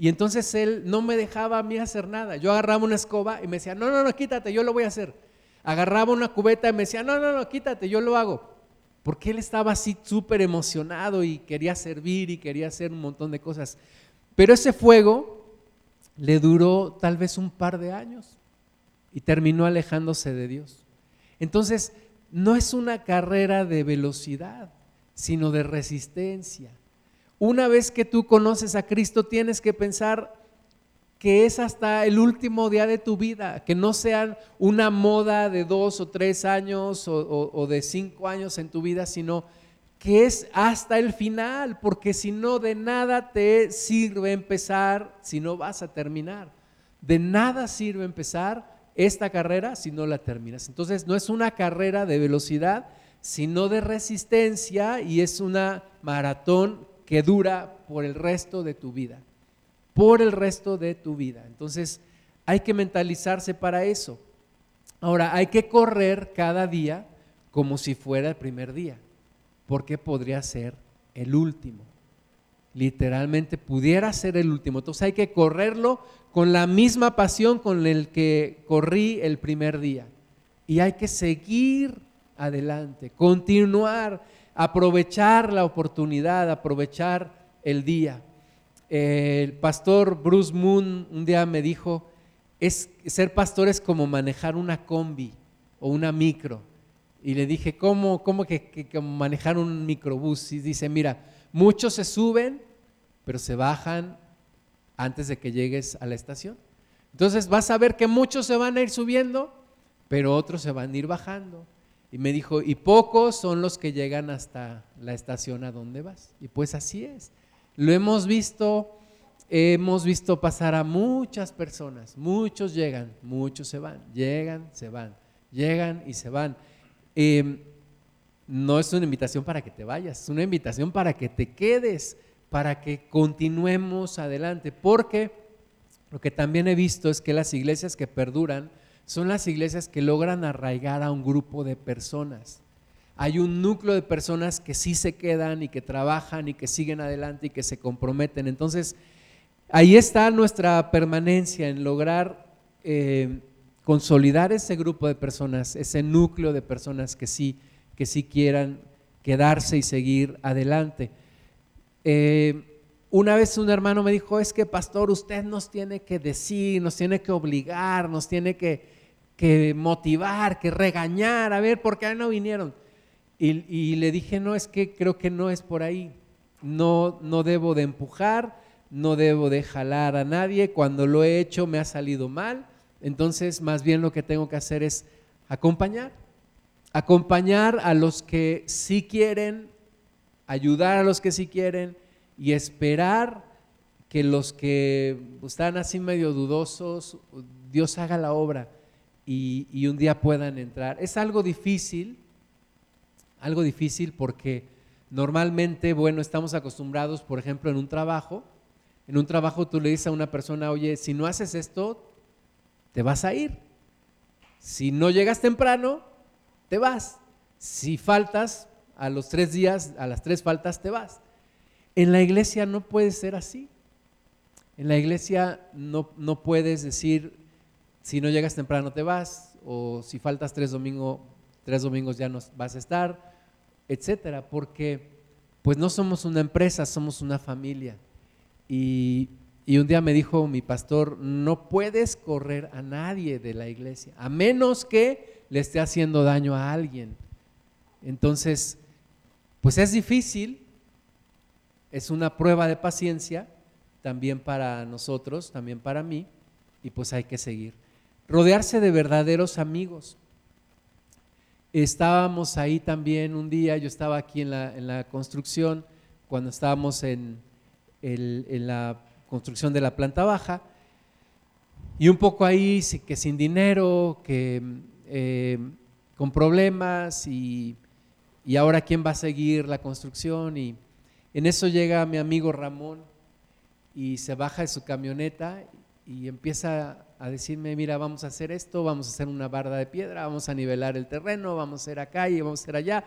Y entonces él no me dejaba a mí hacer nada. Yo agarraba una escoba y me decía, no, no, no, quítate, yo lo voy a hacer. Agarraba una cubeta y me decía, no, no, no, quítate, yo lo hago. Porque él estaba así súper emocionado y quería servir y quería hacer un montón de cosas. Pero ese fuego le duró tal vez un par de años y terminó alejándose de Dios. Entonces, no es una carrera de velocidad, sino de resistencia. Una vez que tú conoces a Cristo, tienes que pensar que es hasta el último día de tu vida, que no sea una moda de dos o tres años o, de cinco años en tu vida, sino que es hasta el final, porque si no, de nada te sirve empezar si no vas a terminar. De nada sirve empezar esta carrera si no la terminas. Entonces no es una carrera de velocidad, sino de resistencia y es una maratón que dura por el resto de tu vida, por el resto de tu vida. Entonces hay que mentalizarse para eso. Ahora, hay que correr cada día como si fuera el primer día, porque podría ser el último. Literalmente pudiera ser el último. Entonces hay que correrlo con la misma pasión con el que corrí el primer día. Y hay que seguir adelante, continuar, aprovechar la oportunidad, aprovechar el día. El pastor Bruce Moon un día me dijo, es, ser pastor es como manejar una combi o una micro. Y le dije, ¿cómo, cómo que, que manejar un microbús? Y dice, mira, muchos se suben, pero se bajan antes de que llegues a la estación. Entonces vas a ver que muchos se van a ir subiendo, pero otros se van a ir bajando. Y me dijo, y pocos son los que llegan hasta la estación a donde vas. Y pues así es. Lo hemos visto, hemos visto pasar a muchas personas. Muchos llegan, muchos se van. Llegan, se van. Llegan y se van. Em, no es una invitación para que te vayas, es una invitación para que te quedes para que continuemos adelante, porque lo que también he visto es que las iglesias que perduran son las iglesias que logran arraigar a un grupo de personas. Hay un núcleo de personas que sí se quedan y que trabajan y que siguen adelante y que se comprometen. Entonces, ahí está nuestra permanencia en lograr eh, consolidar ese grupo de personas, ese núcleo de personas que sí, que sí quieran quedarse y seguir adelante. Eh, una vez un hermano me dijo, es que pastor, usted nos tiene que decir, nos tiene que obligar, nos tiene que, motivar, que regañar, a ver, ¿por qué no vinieron? Y, y, le dije, no, es que creo que no es por ahí. No, no debo de empujar, no debo de jalar a nadie. Cuando lo he hecho me ha salido mal. Entonces, más bien lo que tengo que hacer es acompañar. Acompañar a los que sí quieren, ayudar a los que sí quieren y esperar que los que están así medio dudosos, Dios haga la obra y, un día puedan entrar. Es algo difícil, algo difícil porque normalmente, bueno, estamos acostumbrados, por ejemplo, en un trabajo, en un trabajo tú le dices a una persona, oye, si no haces esto, te vas a ir. Si no llegas temprano, te vas. Si faltas, a los tres días, a las tres faltas, te vas. En la iglesia no puede ser así. En la iglesia no, no puedes decir, si no llegas temprano te vas, o si faltas tres, domingo, tres domingos ya no vas a estar, etcétera, porque pues no somos una empresa, somos una familia. Y, y un día me dijo mi pastor, no puedes correr a nadie de la iglesia, a menos que le esté haciendo daño a alguien. Entonces, pues es difícil, es una prueba de paciencia también para nosotros, también para mí, y pues hay que seguir. Rodearse de verdaderos amigos. Estábamos ahí también un día, yo estaba aquí en la, construcción, cuando estábamos en, la construcción de la planta baja, y un poco ahí que sin dinero, que eh, con problemas, y, y ahora quién va a seguir la construcción, y en eso llega mi amigo Ramón y se baja de su camioneta y empieza a decirme, mira, vamos a hacer esto, vamos a hacer una barda de piedra, vamos a nivelar el terreno, vamos a hacer acá y vamos a hacer allá.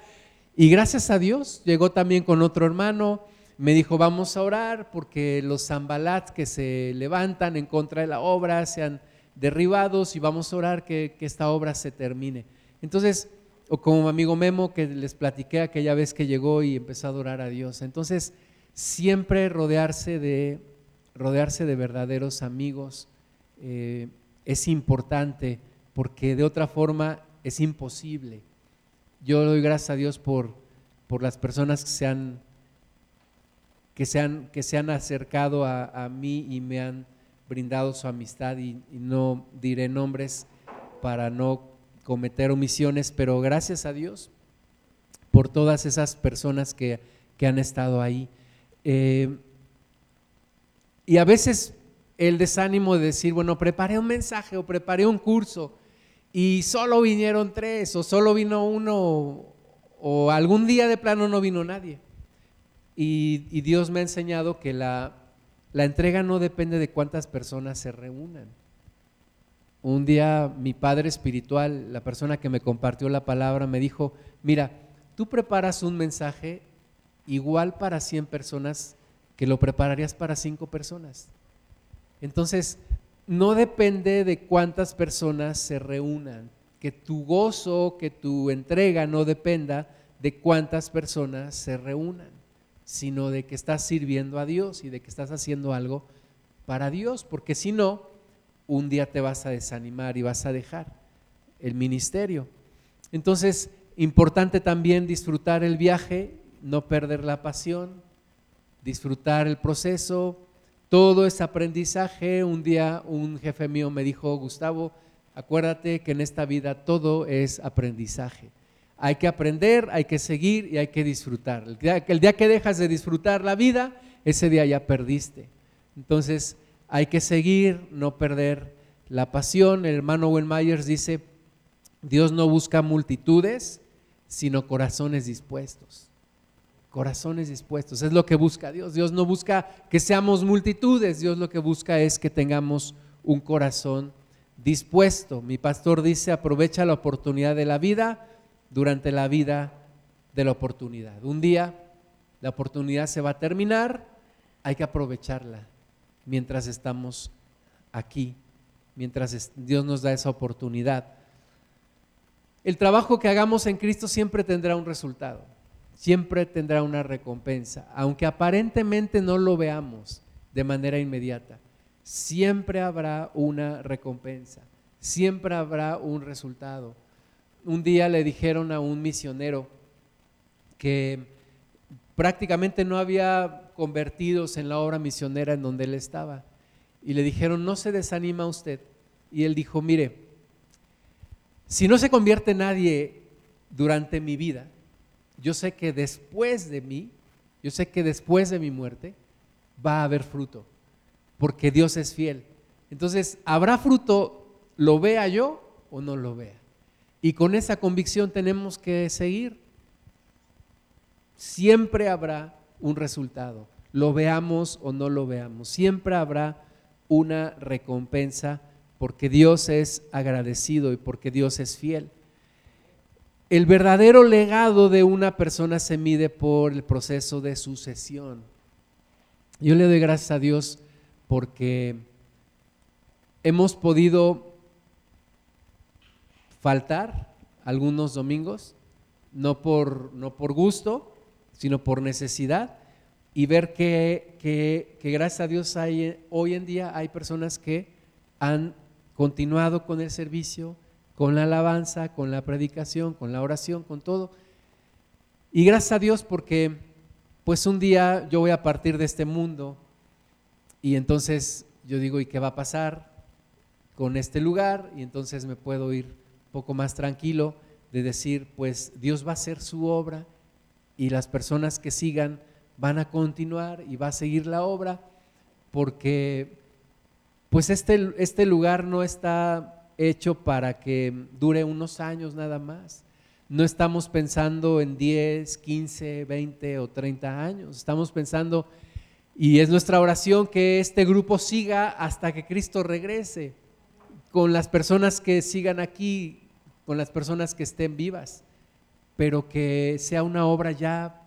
Y gracias a Dios llegó también con otro hermano, me dijo, vamos a orar porque los zambalats que se levantan en contra de la obra sean derribados y vamos a orar que, que esta obra se termine. Entonces, o como mi amigo Memo que les platiqué aquella vez que llegó y empezó a adorar a Dios. Entonces, siempre rodearse de, rodearse de verdaderos amigos eh, es importante porque de otra forma es imposible. Yo doy gracias a Dios por, por las personas que se han, que se han, que se han acercado a, mí y me han brindado su amistad y no diré nombres para no cometer omisiones, pero gracias a Dios por todas esas personas que, han estado ahí. Eh, y a veces el desánimo de decir, bueno, preparé un mensaje o preparé un curso y solo vinieron tres o solo vino uno o, algún día de plano no vino nadie. Y, Dios me ha enseñado que la, la entrega no depende de cuántas personas se reúnan un día mi padre espiritual, la persona que me compartió la palabra, me dijo, mira, tú preparas un mensaje igual para 100 personas que lo prepararías para 5 personas. Entonces, no depende de cuántas personas se reúnan, que tu gozo, que tu entrega no dependa de cuántas personas se reúnan, sino de que estás sirviendo a Dios y de que estás haciendo algo para Dios, porque si no, un día te vas a desanimar y vas a dejar el ministerio. Entonces, importante también disfrutar el viaje, no perder la pasión, disfrutar el proceso, todo es aprendizaje. Un día un jefe mío me dijo, Gustavo, acuérdate que en esta vida todo es aprendizaje. Hay que aprender, hay que seguir y hay que disfrutar. El día, que dejas de disfrutar la vida, ese día ya perdiste. Entonces, hay que seguir, no perder la pasión. El hermano Owen Myers dice, Dios no busca multitudes, sino corazones dispuestos. Corazones dispuestos, es lo que busca Dios. Dios no busca que seamos multitudes, Dios lo que busca es que tengamos un corazón dispuesto. Mi pastor dice, aprovecha la oportunidad de la vida durante la vida de la oportunidad. Un día la oportunidad se va a terminar, hay que aprovecharla mientras estamos aquí, mientras Dios nos da esa oportunidad. El trabajo que hagamos en Cristo siempre tendrá un resultado. Siempre tendrá una recompensa, aunque aparentemente no lo veamos de manera inmediata. Siempre habrá una recompensa, siempre habrá un resultado. Un día le dijeron a un misionero que prácticamente no había convertidos en la obra misionera en donde él estaba. Y le dijeron, no se desanima usted. Y él dijo, mire, si no se convierte nadie durante mi vida, yo sé que después de mí, yo sé que después de mi muerte va a haber fruto, porque Dios es fiel. Entonces, ¿habrá fruto, lo vea yo o no lo vea? Y con esa convicción tenemos que seguir. Siempre habrá un resultado, lo veamos o no lo veamos. Siempre habrá una recompensa porque Dios es agradecido y porque Dios es fiel. El verdadero legado de una persona se mide por el proceso de sucesión. Yo le doy gracias a Dios porque hemos podido faltar algunos domingos, no por, no por gusto, sino por necesidad, y ver que, que, que gracias a Dios hoy en día hay personas que han continuado con el servicio, con la alabanza, con la predicación, con la oración, con todo. Y gracias a Dios porque pues un día yo voy a partir de este mundo y entonces yo digo, ¿y qué va a pasar con este lugar? Y entonces me puedo ir un poco más tranquilo de decir, pues Dios va a hacer su obra y las personas que sigan van a continuar y va a seguir la obra porque pues este, este lugar no está hecho para que dure unos años nada más. No estamos pensando en 10, 15, 20 o 30 años. Estamos pensando, y es nuestra oración, que este grupo siga hasta que Cristo regrese, con las personas que sigan aquí, con las personas que estén vivas, pero que sea una obra ya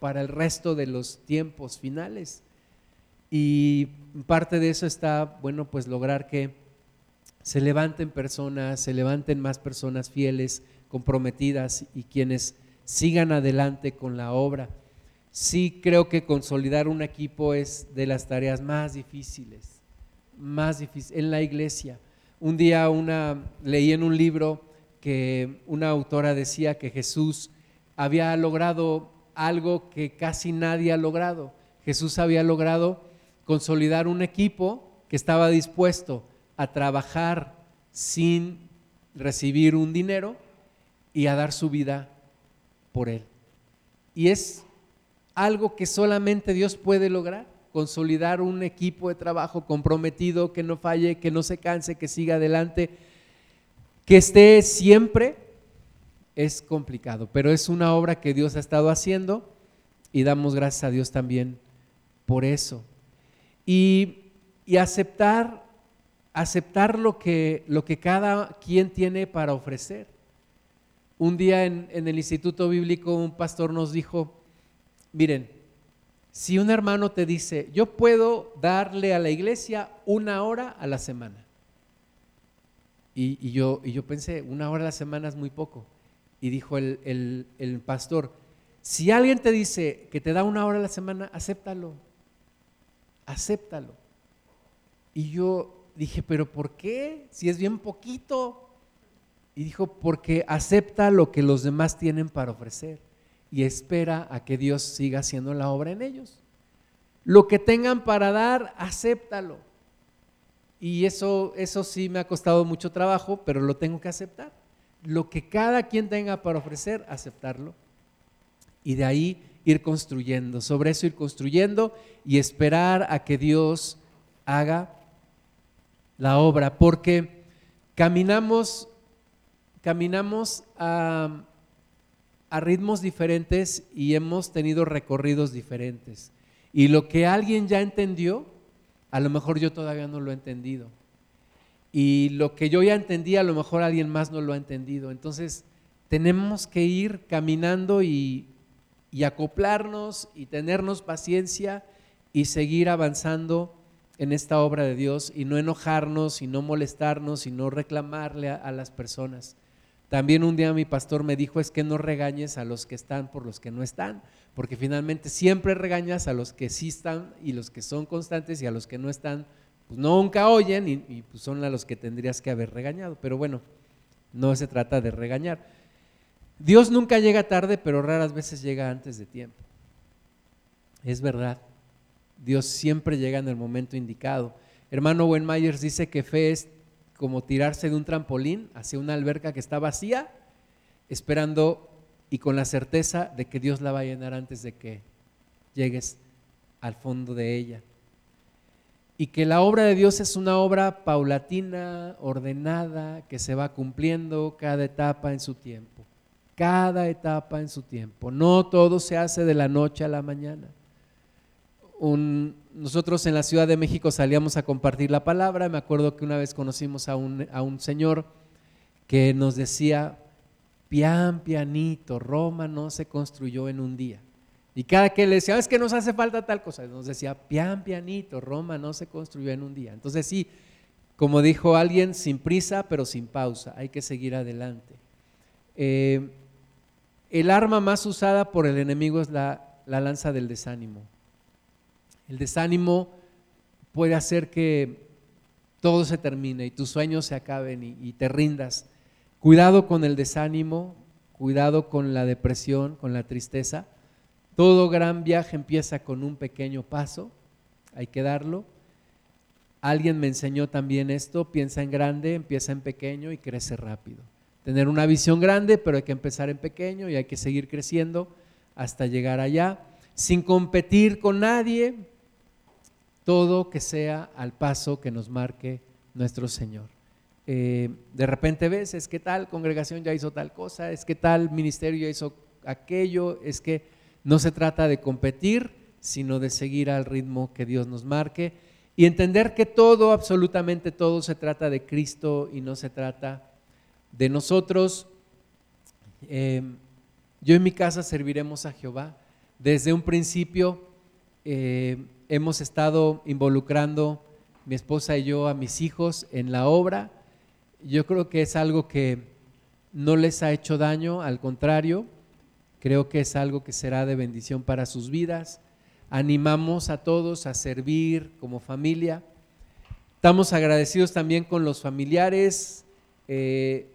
para el resto de los tiempos finales. Y parte de eso está, bueno, pues lograr que se levanten personas, se levanten más personas fieles, comprometidas y quienes sigan adelante con la obra. Sí creo que consolidar un equipo es de las tareas más difíciles, más difíciles en la iglesia. Un día una, leí en un libro que una autora decía que Jesús había logrado algo que casi nadie ha logrado. Jesús había logrado consolidar un equipo que estaba dispuesto a trabajar sin recibir un dinero y a dar su vida por él. Y es algo que solamente Dios puede lograr, consolidar un equipo de trabajo comprometido, que no falle, que no se canse, que siga adelante, que esté siempre, es complicado, pero es una obra que Dios ha estado haciendo y damos gracias a Dios también por eso. Y, y aceptar aceptar lo que, lo que cada quien tiene para ofrecer. Un día en, en el Instituto Bíblico un pastor nos dijo, miren, si un hermano te dice, yo puedo darle a la iglesia una hora a la semana. Y, yo, y yo pensé, una hora a la semana es muy poco. Y dijo el, el, el, pastor, si alguien te dice que te da una hora a la semana, acéptalo, acéptalo. Y yo dije, pero ¿por qué? Si es bien poquito. Y dijo, porque acepta lo que los demás tienen para ofrecer y espera a que Dios siga haciendo la obra en ellos. Lo que tengan para dar, acéptalo. Y eso, eso sí me ha costado mucho trabajo, pero lo tengo que aceptar. Lo que cada quien tenga para ofrecer, aceptarlo. Y de ahí ir construyendo, sobre eso ir construyendo y esperar a que Dios haga la obra, porque caminamos, caminamos a, ritmos diferentes y hemos tenido recorridos diferentes. Y lo que alguien ya entendió, a lo mejor yo todavía no lo he entendido. Y lo que yo ya entendí, a lo mejor alguien más no lo ha entendido. Entonces, tenemos que ir caminando y acoplarnos y tenernos paciencia y seguir avanzando en esta obra de Dios y no enojarnos y no molestarnos y no reclamarle a, las personas, También un día mi pastor me dijo es que no regañes a los que están por los que no están, porque finalmente siempre regañas a los que sí están y los que son constantes y a los que no están, pues nunca oyen y, pues son a los que tendrías que haber regañado. Pero bueno, no se trata de regañar. Dios nunca llega tarde, pero raras veces llega antes de tiempo. Es verdad. Dios siempre llega en el momento indicado. Hermano Myers dice que fe es como tirarse de un trampolín hacia una alberca que está vacía, esperando y con la certeza de que Dios la va a llenar antes de que llegues al fondo de ella. Y que la obra de Dios es una obra paulatina, ordenada, que se va cumpliendo cada etapa en su tiempo. Cada etapa en su tiempo. No todo se hace de la noche a la mañana nosotros en la Ciudad de México salíamos a compartir la palabra. Me acuerdo que una vez conocimos a un, señor que nos decía, pian pianito, Roma no se construyó en un día. Y cada que le decía, es que nos hace falta tal cosa, nos decía, pian pianito, Roma no se construyó en un día. Entonces sí, como dijo alguien, sin prisa pero sin pausa, hay que seguir adelante. Eh, el arma más usada por el enemigo es la lanza del desánimo. El desánimo puede hacer que todo se termine y tus sueños se acaben y, te rindas. Cuidado con el desánimo, cuidado con la depresión, con la tristeza. Todo gran viaje empieza con un pequeño paso, hay que darlo. Alguien me enseñó también esto, piensa en grande, empieza en pequeño y crece rápido. Tener una visión grande, pero hay que empezar en pequeño y hay que seguir creciendo hasta llegar allá, sin competir con nadie, todo que sea al paso que nos marque nuestro Señor. Eh, de repente ves, es que tal congregación ya hizo tal cosa, es que tal ministerio ya hizo aquello, es que no se trata de competir, sino de seguir al ritmo que Dios nos marque y entender que todo, absolutamente todo, se trata de Cristo y no se trata de nosotros. Eh, yo en mi casa serviremos a Jehová. Desde un principio eh, hemos estado involucrando mi esposa y yo a mis hijos en la obra. Yo creo que es algo que no les ha hecho daño, al contrario, creo que es algo que será de bendición para sus vidas. Animamos a todos a servir como familia. Estamos agradecidos también con los familiares, eh,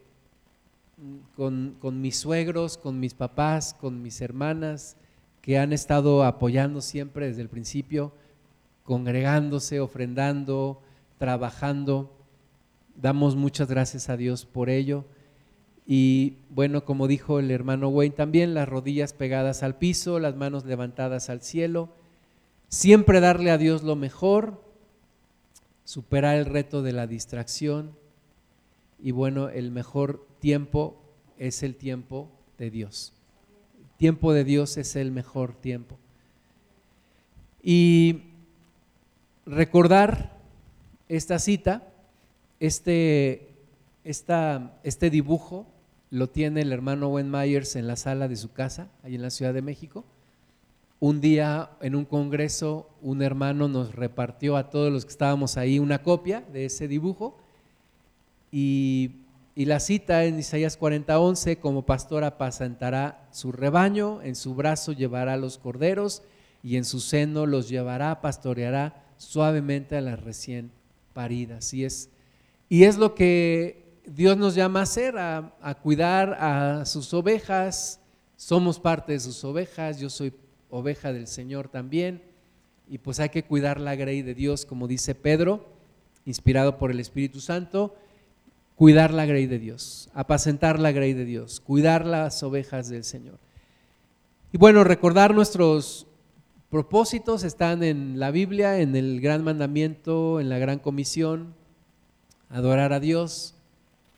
con, con mis suegros, con mis papás, con mis hermanas, que han estado apoyando siempre desde el principio congregándose, ofrendando, trabajando. Damos muchas gracias a Dios por ello. Y bueno, como dijo el hermano Wayne también, las rodillas pegadas al piso, las manos levantadas al cielo. Siempre darle a Dios lo mejor, superar el reto de la distracción. Y bueno, el mejor tiempo es el tiempo de Dios. El tiempo de Dios es el mejor tiempo. Y recordar esta cita, este, este dibujo lo tiene el hermano Wen Myers en la sala de su casa, ahí en la Ciudad de México. Un día en un congreso un hermano nos repartió a todos los que estábamos ahí una copia de ese dibujo y, y la cita en Isaías 40:11, como pastor apacentará su rebaño, en su brazo llevará los corderos y en su seno los llevará, pastoreará suavemente a las recién paridas. Y es, y es lo que Dios nos llama a hacer, a, a cuidar a sus ovejas. Somos parte de sus ovejas, yo soy oveja del Señor también. Y pues hay que cuidar la grey de Dios, como dice Pedro, inspirado por el Espíritu Santo, cuidar la grey de Dios, apacentar la grey de Dios, cuidar las ovejas del Señor. Y bueno, recordar nuestros propósitos están en la Biblia, en el gran mandamiento, en la gran comisión, adorar a Dios,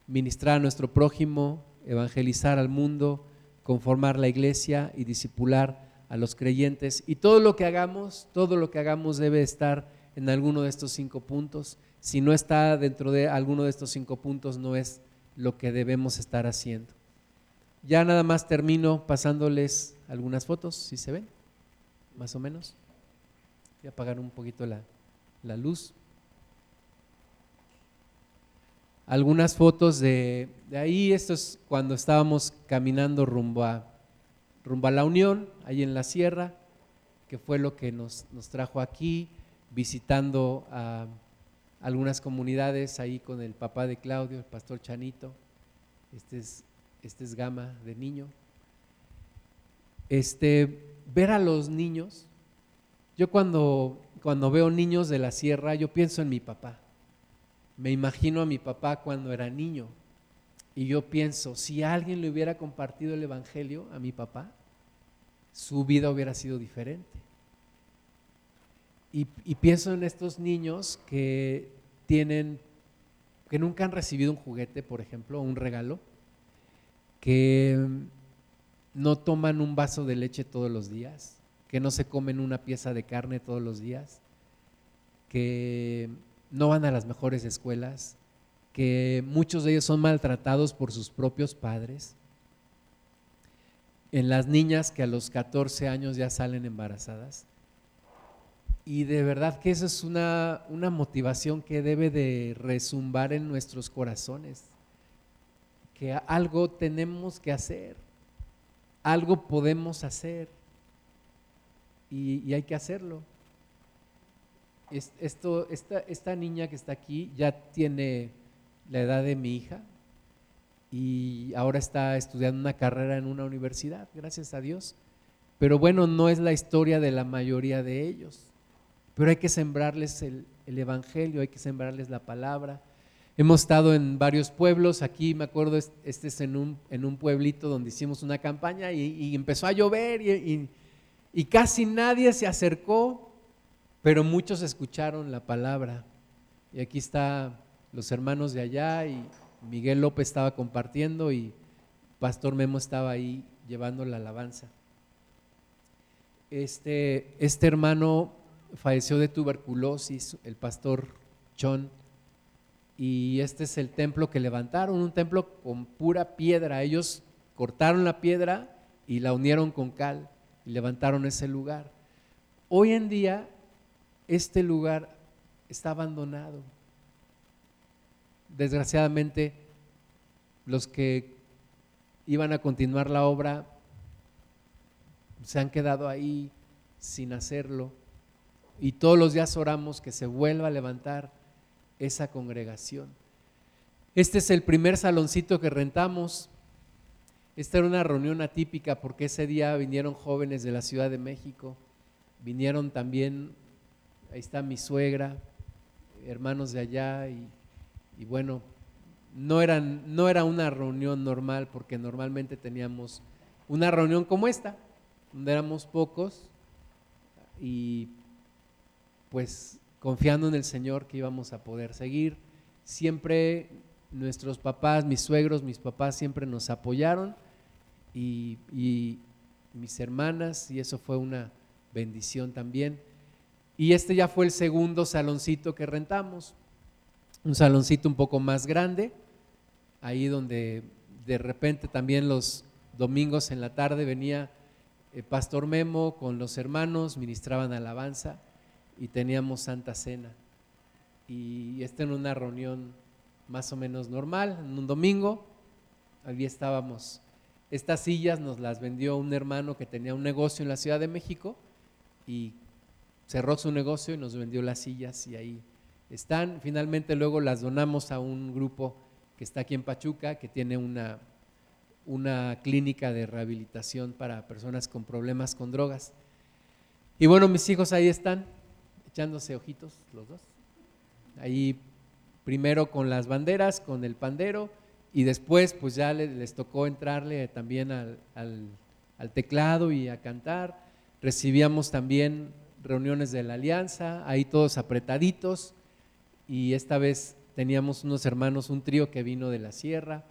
ministrar a nuestro prójimo, evangelizar al mundo, conformar la iglesia y disipular a los creyentes. Y todo lo que hagamos, todo lo que hagamos debe estar en alguno de estos cinco puntos. Si no está dentro de alguno de estos cinco puntos, no es lo que debemos estar haciendo. Ya nada más termino pasándoles algunas fotos, si se ven más o menos. Voy a apagar un poquito la, la luz. algunas fotos de, ahí, esto es cuando estábamos caminando rumbo a, rumbo a la Unión, ahí en la sierra, que fue lo que nos, nos trajo aquí, visitando algunas comunidades ahí con el papá de Claudio, el pastor Chanito. Este es, este es Gama de niño. Este, ver a los niños, yo cuando, cuando veo niños de la sierra, yo pienso en mi papá. Me imagino a mi papá cuando era niño. Y yo pienso, si alguien le hubiera compartido el Evangelio a mi papá, su vida hubiera sido diferente. Y, pienso en estos niños que tienen, que nunca han recibido un juguete, por ejemplo, o un regalo, que no toman un vaso de leche todos los días, que no se comen una pieza de carne todos los días, que no van a las mejores escuelas, que muchos de ellos son maltratados por sus propios padres, en las niñas que a los 14 años ya salen embarazadas. Y de verdad que eso es una, una motivación que debe de resumbar en nuestros corazones, que algo tenemos que hacer, algo podemos hacer y, hay que hacerlo. Esto, esta, esta niña que está aquí ya tiene la edad de mi hija y ahora está estudiando una carrera en una universidad, gracias a Dios. Pero bueno, no es la historia de la mayoría de ellos. Pero hay que sembrarles el, Evangelio, hay que sembrarles la palabra. Hemos estado en varios pueblos, aquí me acuerdo, este es en un, en un pueblito donde hicimos una campaña y, empezó a llover y, y, casi nadie se acercó, pero muchos escucharon la palabra. Y aquí está los hermanos de allá y Miguel López estaba compartiendo y Pastor Memo estaba ahí llevando la alabanza. Este, este hermano falleció de tuberculosis, el pastor John, y este es el templo que levantaron, un templo con pura piedra. Ellos cortaron la piedra y la unieron con cal y levantaron ese lugar. Hoy en día este lugar está abandonado. Desgraciadamente los que iban a continuar la obra se han quedado ahí sin hacerlo y todos los días oramos que se vuelva a levantar esa congregación. Este es el primer saloncito que rentamos. Esta era una reunión atípica porque ese día vinieron jóvenes de la Ciudad de México, vinieron también, ahí está mi suegra, hermanos de allá y, bueno, no, eran, no era una reunión normal porque normalmente teníamos una reunión como esta, donde éramos pocos y pues confiando en el Señor que íbamos a poder seguir. Siempre nuestros papás, mis suegros, mis papás siempre nos apoyaron y, mis hermanas y eso fue una bendición también. Y este ya fue el segundo saloncito que rentamos, un saloncito un poco más grande, ahí donde de repente también los domingos en la tarde venía el eh, Pastor Memo con los hermanos, ministraban alabanza y teníamos Santa Cena. Y esta en una reunión más o menos normal, en un domingo, allí estábamos. Estas sillas nos las vendió un hermano que tenía un negocio en la Ciudad de México y cerró su negocio y nos vendió las sillas y ahí están. Finalmente luego las donamos a un grupo que está aquí en Pachuca, que tiene una, una clínica de rehabilitación para personas con problemas con drogas. Y bueno, mis hijos ahí están, echándose ojitos los dos. Ahí primero con las banderas, con el pandero, y después pues ya les, tocó entrarle también al, al, teclado y a cantar. Recibíamos también reuniones de la alianza, ahí todos apretaditos, y esta vez teníamos unos hermanos, un trío que vino de la sierra.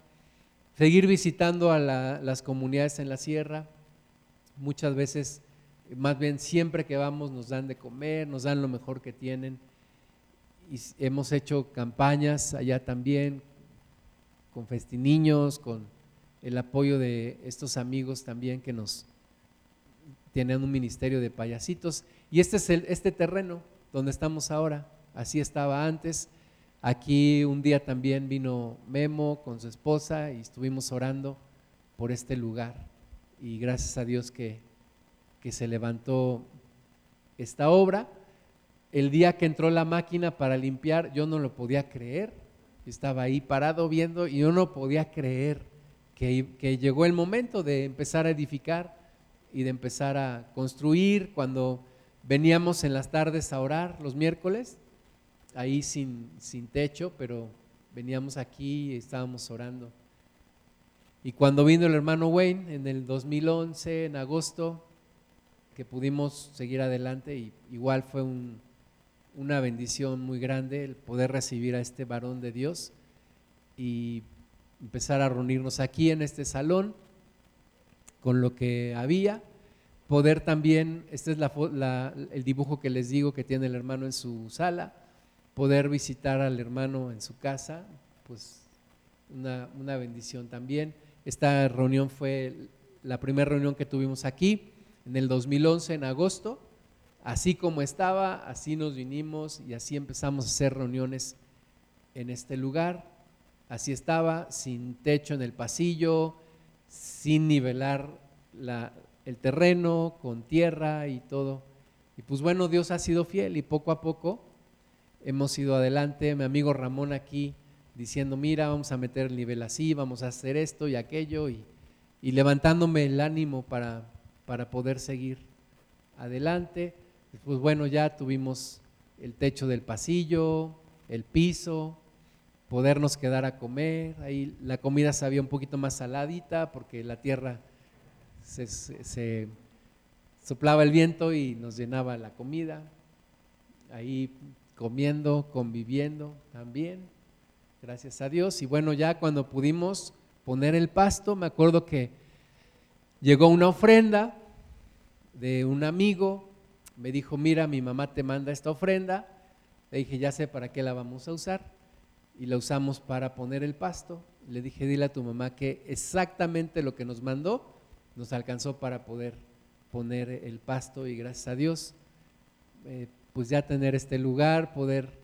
Seguir visitando a las comunidades en la sierra, muchas veces más bien siempre que vamos nos dan de comer, nos dan lo mejor que tienen. Y hemos hecho campañas allá también con Festiniños, con el apoyo de estos amigos también que nos tienen un ministerio de payasitos. Y este es el, este terreno donde estamos ahora, así estaba antes. Aquí un día también vino Memo con su esposa y estuvimos orando por este lugar. Y gracias a Dios que, que se levantó esta obra. El día que entró la máquina para limpiar, yo no lo podía creer. estaba ahí parado viendo y yo no podía creer que, que llegó el momento de empezar a edificar y de empezar a construir. Cuando veníamos en las tardes a orar los miércoles, ahí sin, sin techo, pero veníamos aquí y estábamos orando. Y cuando vino el hermano Wayne en el 2011, en agosto, que pudimos seguir adelante, y igual fue una bendición muy grande el poder recibir a este varón de Dios y empezar a reunirnos aquí en este salón con lo que había, poder también, este es el dibujo que les digo que tiene el hermano en su sala, poder visitar al hermano en su casa, pues una, una bendición también. Esta reunión fue la primera reunión que tuvimos aquí en el 2011, en agosto. Así como estaba, así nos vinimos y así empezamos a hacer reuniones en este lugar. Así estaba, sin techo en el pasillo, sin nivelar el terreno, con tierra y todo. Y pues bueno, Dios ha sido fiel y poco a poco hemos ido adelante. Mi amigo Ramón aquí diciendo, mira, vamos a meter el nivel así, vamos a hacer esto y aquello, y, levantándome el ánimo para, para poder seguir adelante. Pues bueno, ya tuvimos el techo del pasillo, el piso, podernos quedar a comer. Ahí la comida sabía un poquito más saladita porque la tierra se, se soplaba el viento y nos llenaba la comida. Ahí comiendo, conviviendo también, gracias a Dios. Y bueno, ya cuando pudimos poner el pasto, me acuerdo que llegó una ofrenda de un amigo, me dijo, mira, mi mamá te manda esta ofrenda. Le dije, ya sé para qué la vamos a usar. Y la usamos para poner el pasto. Le dije, dile a tu mamá que exactamente lo que nos mandó nos alcanzó para poder poner el pasto y gracias a Dios eh, pues ya tener este lugar, poder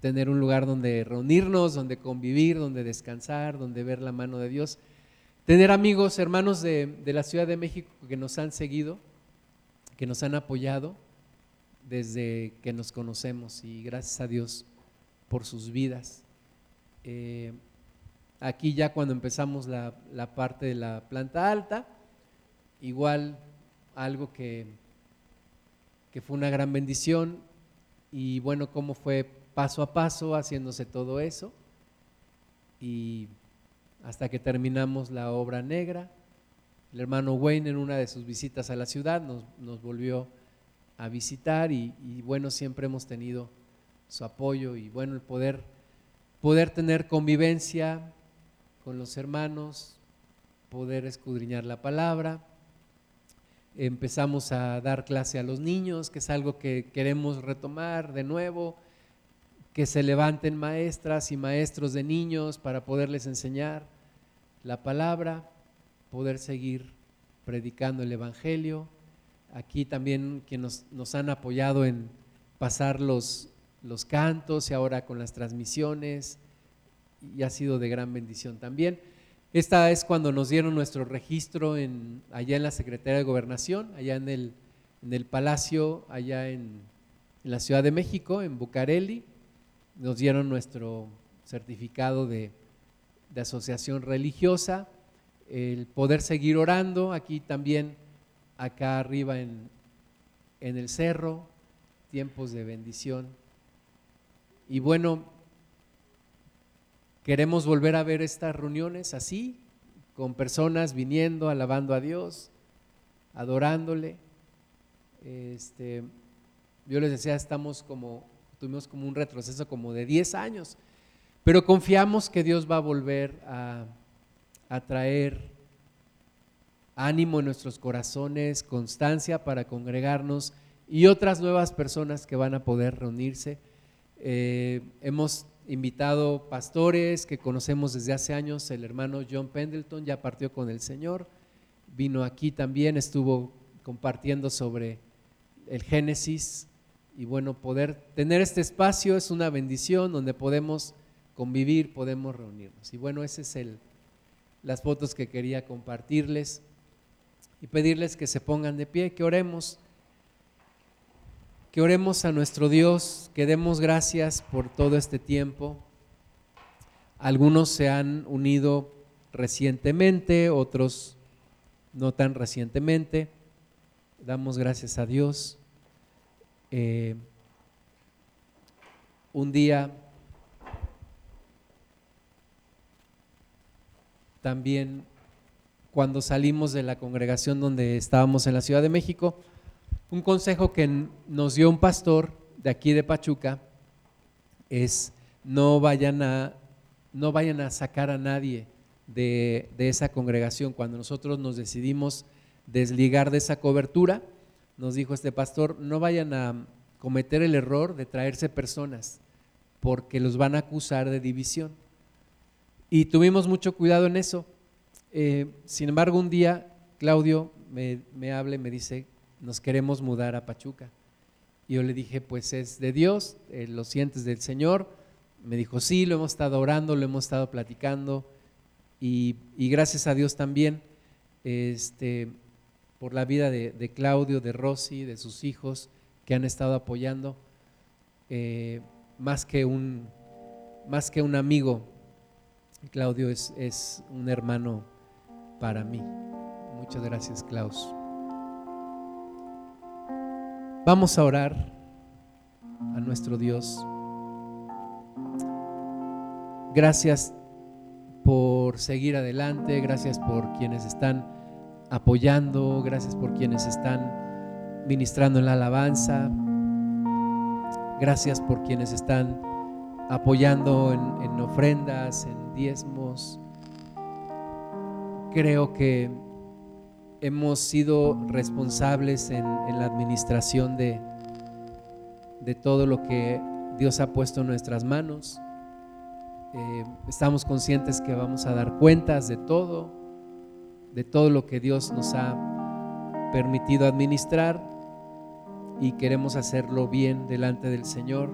tener un lugar donde reunirnos, donde convivir, donde descansar, donde ver la mano de Dios. Tener amigos, hermanos de, la Ciudad de México que nos han seguido, que nos han apoyado desde que nos conocemos y gracias a Dios por sus vidas. Eh, aquí ya cuando empezamos la, la parte de la planta alta, igual algo que que fue una gran bendición y bueno, cómo fue paso a paso haciéndose todo eso y hasta que terminamos la obra negra. El hermano Wayne en una de sus visitas a la ciudad nos, volvió a visitar y, bueno, siempre hemos tenido su apoyo y bueno, el poder, poder tener convivencia con los hermanos, poder escudriñar la palabra empezamos a dar clase a los niños, que es algo que queremos retomar de nuevo, que se levanten maestras y maestros de niños para poderles enseñar la palabra, poder seguir predicando el Evangelio. Aquí también quienes nos, han apoyado en pasar los, los cantos y ahora con las transmisiones, y ha sido de gran bendición también. Esta es cuando nos dieron nuestro registro allá en la Secretaría de Gobernación, allá en el, en el Palacio, allá en, la Ciudad de México, en Bucareli. Nos dieron nuestro certificado de, asociación religiosa, el poder seguir orando, aquí también, acá arriba en, en el cerro, tiempos de bendición. Y bueno, Queremos volver a ver estas reuniones así, con personas viniendo, alabando a Dios, adorándole. Este, yo les decía, estamos como, tuvimos como un retroceso como de 10 años, pero confiamos que Dios va a volver a, a traer ánimo en nuestros corazones, constancia para congregarnos y otras nuevas personas que van a poder reunirse. Eh, hemos invitado pastores que conocemos desde hace años, el hermano John Pendleton ya partió con el Señor, vino aquí también, estuvo compartiendo sobre el Génesis y bueno, poder tener este espacio es una bendición donde podemos convivir, podemos reunirnos. Y bueno, esas es el, las fotos que quería compartirles y pedirles que se pongan de pie, que oremos, que oremos a nuestro Dios, que demos gracias por todo este tiempo. Algunos se han unido recientemente, otros no tan recientemente. Damos gracias a Dios. Eh, un día también cuando salimos de la congregación donde estábamos en la Ciudad de México, un consejo que nos dio un pastor de aquí de Pachuca es no vayan a, no vayan a sacar a nadie de, de esa congregación. Cuando nosotros nos decidimos desligar de esa cobertura, nos dijo este pastor, no vayan a cometer el error de traerse personas porque los van a acusar de división. Y tuvimos mucho cuidado en eso. Eh, sin embargo, un día Claudio me, me habla y me dice, nos queremos mudar a Pachuca. Y yo le dije, pues es de Dios, eh, lo sientes del Señor. Me dijo, sí, lo hemos estado orando, lo hemos estado platicando. Y, gracias a Dios también este, por la vida de, Claudio, de Rosy, de sus hijos que han estado apoyando. Eh, más, que un, más que un amigo, Claudio es, es un hermano para mí. Muchas gracias, Klaus. Vamos a orar a nuestro Dios. Gracias por seguir adelante, gracias por quienes están apoyando, gracias por quienes están ministrando en la alabanza, gracias por quienes están apoyando en, en ofrendas, en diezmos. Creo que hemos sido responsables en, la administración de, de, todo lo que Dios ha puesto en nuestras manos. Eh, estamos conscientes que vamos a dar cuentas de todo, de todo lo que Dios nos ha permitido administrar y queremos hacerlo bien delante del Señor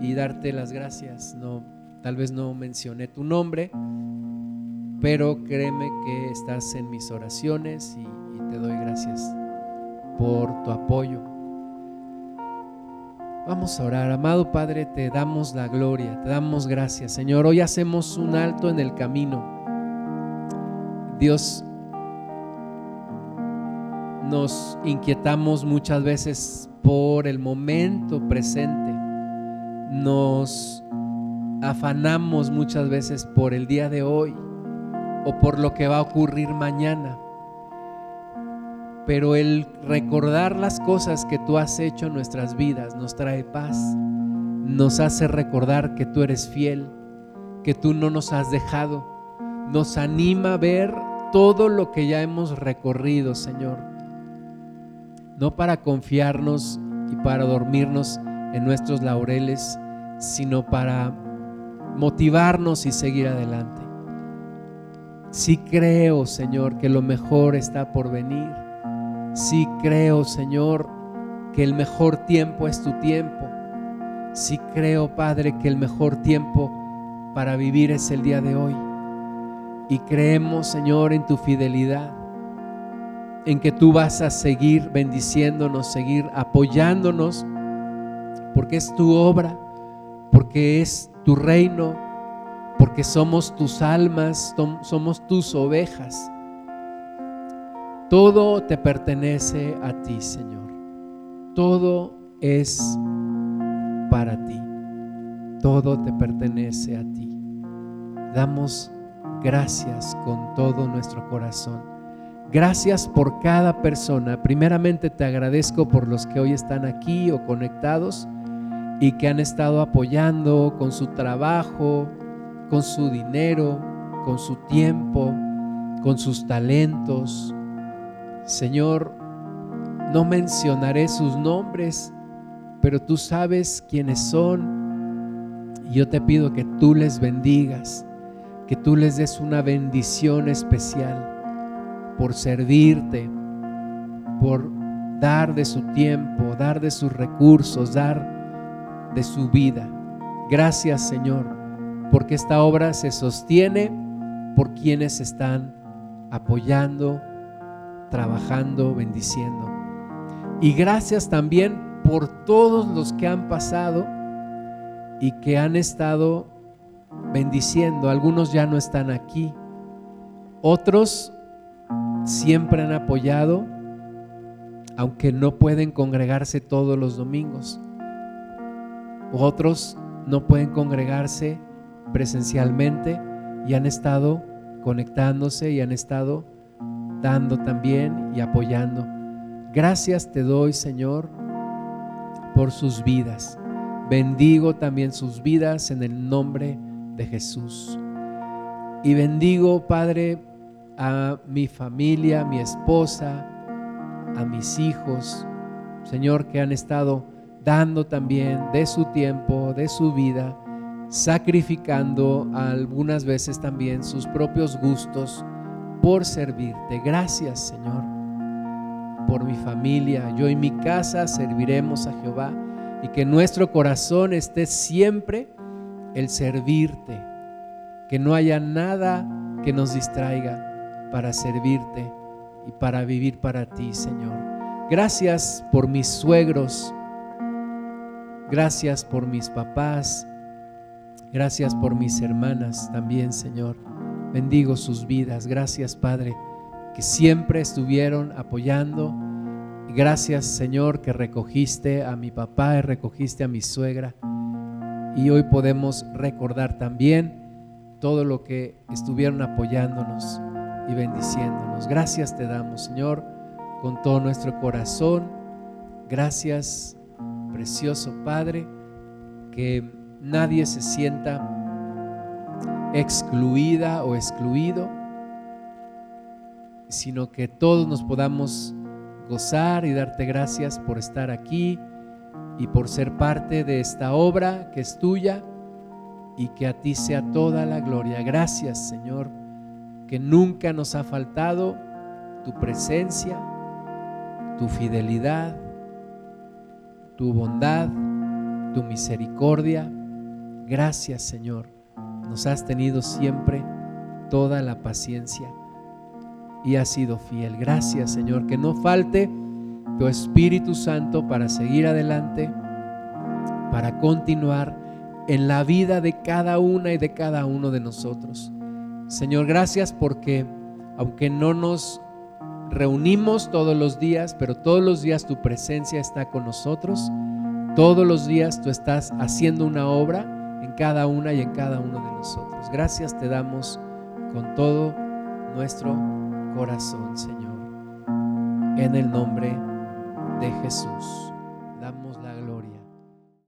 y darte las gracias. No, Tal vez no mencioné tu nombre, pero créeme que estás en mis oraciones y, te doy gracias por tu apoyo. Vamos a orar, amado Padre, te damos la gloria, te damos gracias, Señor. Hoy hacemos un alto en el camino. Dios, nos inquietamos muchas veces por el momento presente. Nos afanamos muchas veces por el día de hoy o por lo que va a ocurrir mañana. Pero el recordar las cosas que tú has hecho en nuestras vidas nos trae paz, nos hace recordar que tú eres fiel, que tú no nos has dejado, nos anima a ver todo lo que ya hemos recorrido, Señor. No para confiarnos y para dormirnos en nuestros laureles, sino para motivarnos y seguir adelante. Sí creo, Señor, que lo mejor está por venir. Sí creo, Señor, que el mejor tiempo es tu tiempo. Sí creo, Padre, que el mejor tiempo para vivir es el día de hoy. Y creemos, Señor, en tu fidelidad, en que tú vas a seguir bendiciéndonos, seguir apoyándonos, porque es tu obra, porque es tu reino, porque somos tus almas, somos tus ovejas. Todo te pertenece a ti, Señor. Todo es para ti. Todo te pertenece a ti. Damos gracias con todo nuestro corazón. Gracias por cada persona. Primeramente te agradezco por los que hoy están aquí o conectados y que han estado apoyando con su trabajo, con su dinero, con su tiempo, con sus talentos. Señor, no mencionaré sus nombres, pero tú sabes quiénes son. Y yo te pido que tú les bendigas, que tú les des una bendición especial por servirte, por dar de su tiempo, dar de sus recursos, dar de su vida. Gracias Señor, porque esta obra se sostiene por quienes están apoyando, trabajando, bendiciendo. Y gracias también por todos los que han pasado y que han estado bendiciendo. Algunos ya no están aquí. Otros siempre han apoyado, aunque no pueden congregarse todos los domingos. Otros no pueden congregarse presencialmente y han estado conectándose y han estado dando también y apoyando. Gracias te doy, Señor, por sus vidas. Bendigo también sus vidas en el nombre de Jesús. Y bendigo, Padre, a mi familia, a mi esposa, a mis hijos, Señor, que han estado dando también de su tiempo, de su vida, sacrificando algunas veces también sus propios gustos por servirte. Gracias, Señor, por mi familia. Yo y mi casa serviremos a Jehová y que nuestro corazón esté siempre el servirte, que no haya nada que nos distraiga para servirte y para vivir para ti, Señor. Gracias por mis suegros, gracias por mis papás, gracias por mis hermanas también, Señor. Bendigo sus vidas, gracias Padre, que siempre estuvieron apoyando Gracias Señor que recogiste a mi papá y recogiste a mi suegra. Y hoy podemos recordar también todo lo que estuvieron apoyándonos y bendiciéndonos. Gracias te damos Señor con todo nuestro corazón. Gracias precioso Padre, que nadie se sienta excluida o excluido, sino que todos nos podamos gozar y darte gracias por estar aquí y por ser parte de esta obra que es tuya y que a ti sea toda la gloria. Gracias Señor, que nunca nos ha faltado tu presencia, tu fidelidad, tu bondad, tu misericordia. Gracias Señor, nos has tenido siempre toda la paciencia y has sido fiel. Gracias Señor, que no falte tu Espíritu Santo para seguir adelante, para continuar en la vida de cada una y de cada uno de nosotros. Señor, gracias porque aunque no nos reunimos todos los días, pero todos los días tu presencia está con nosotros. Todos los días tú estás haciendo una obra en cada una y en cada uno de nosotros. Gracias te damos con todo nuestro corazón, Señor, en el nombre de Jesús.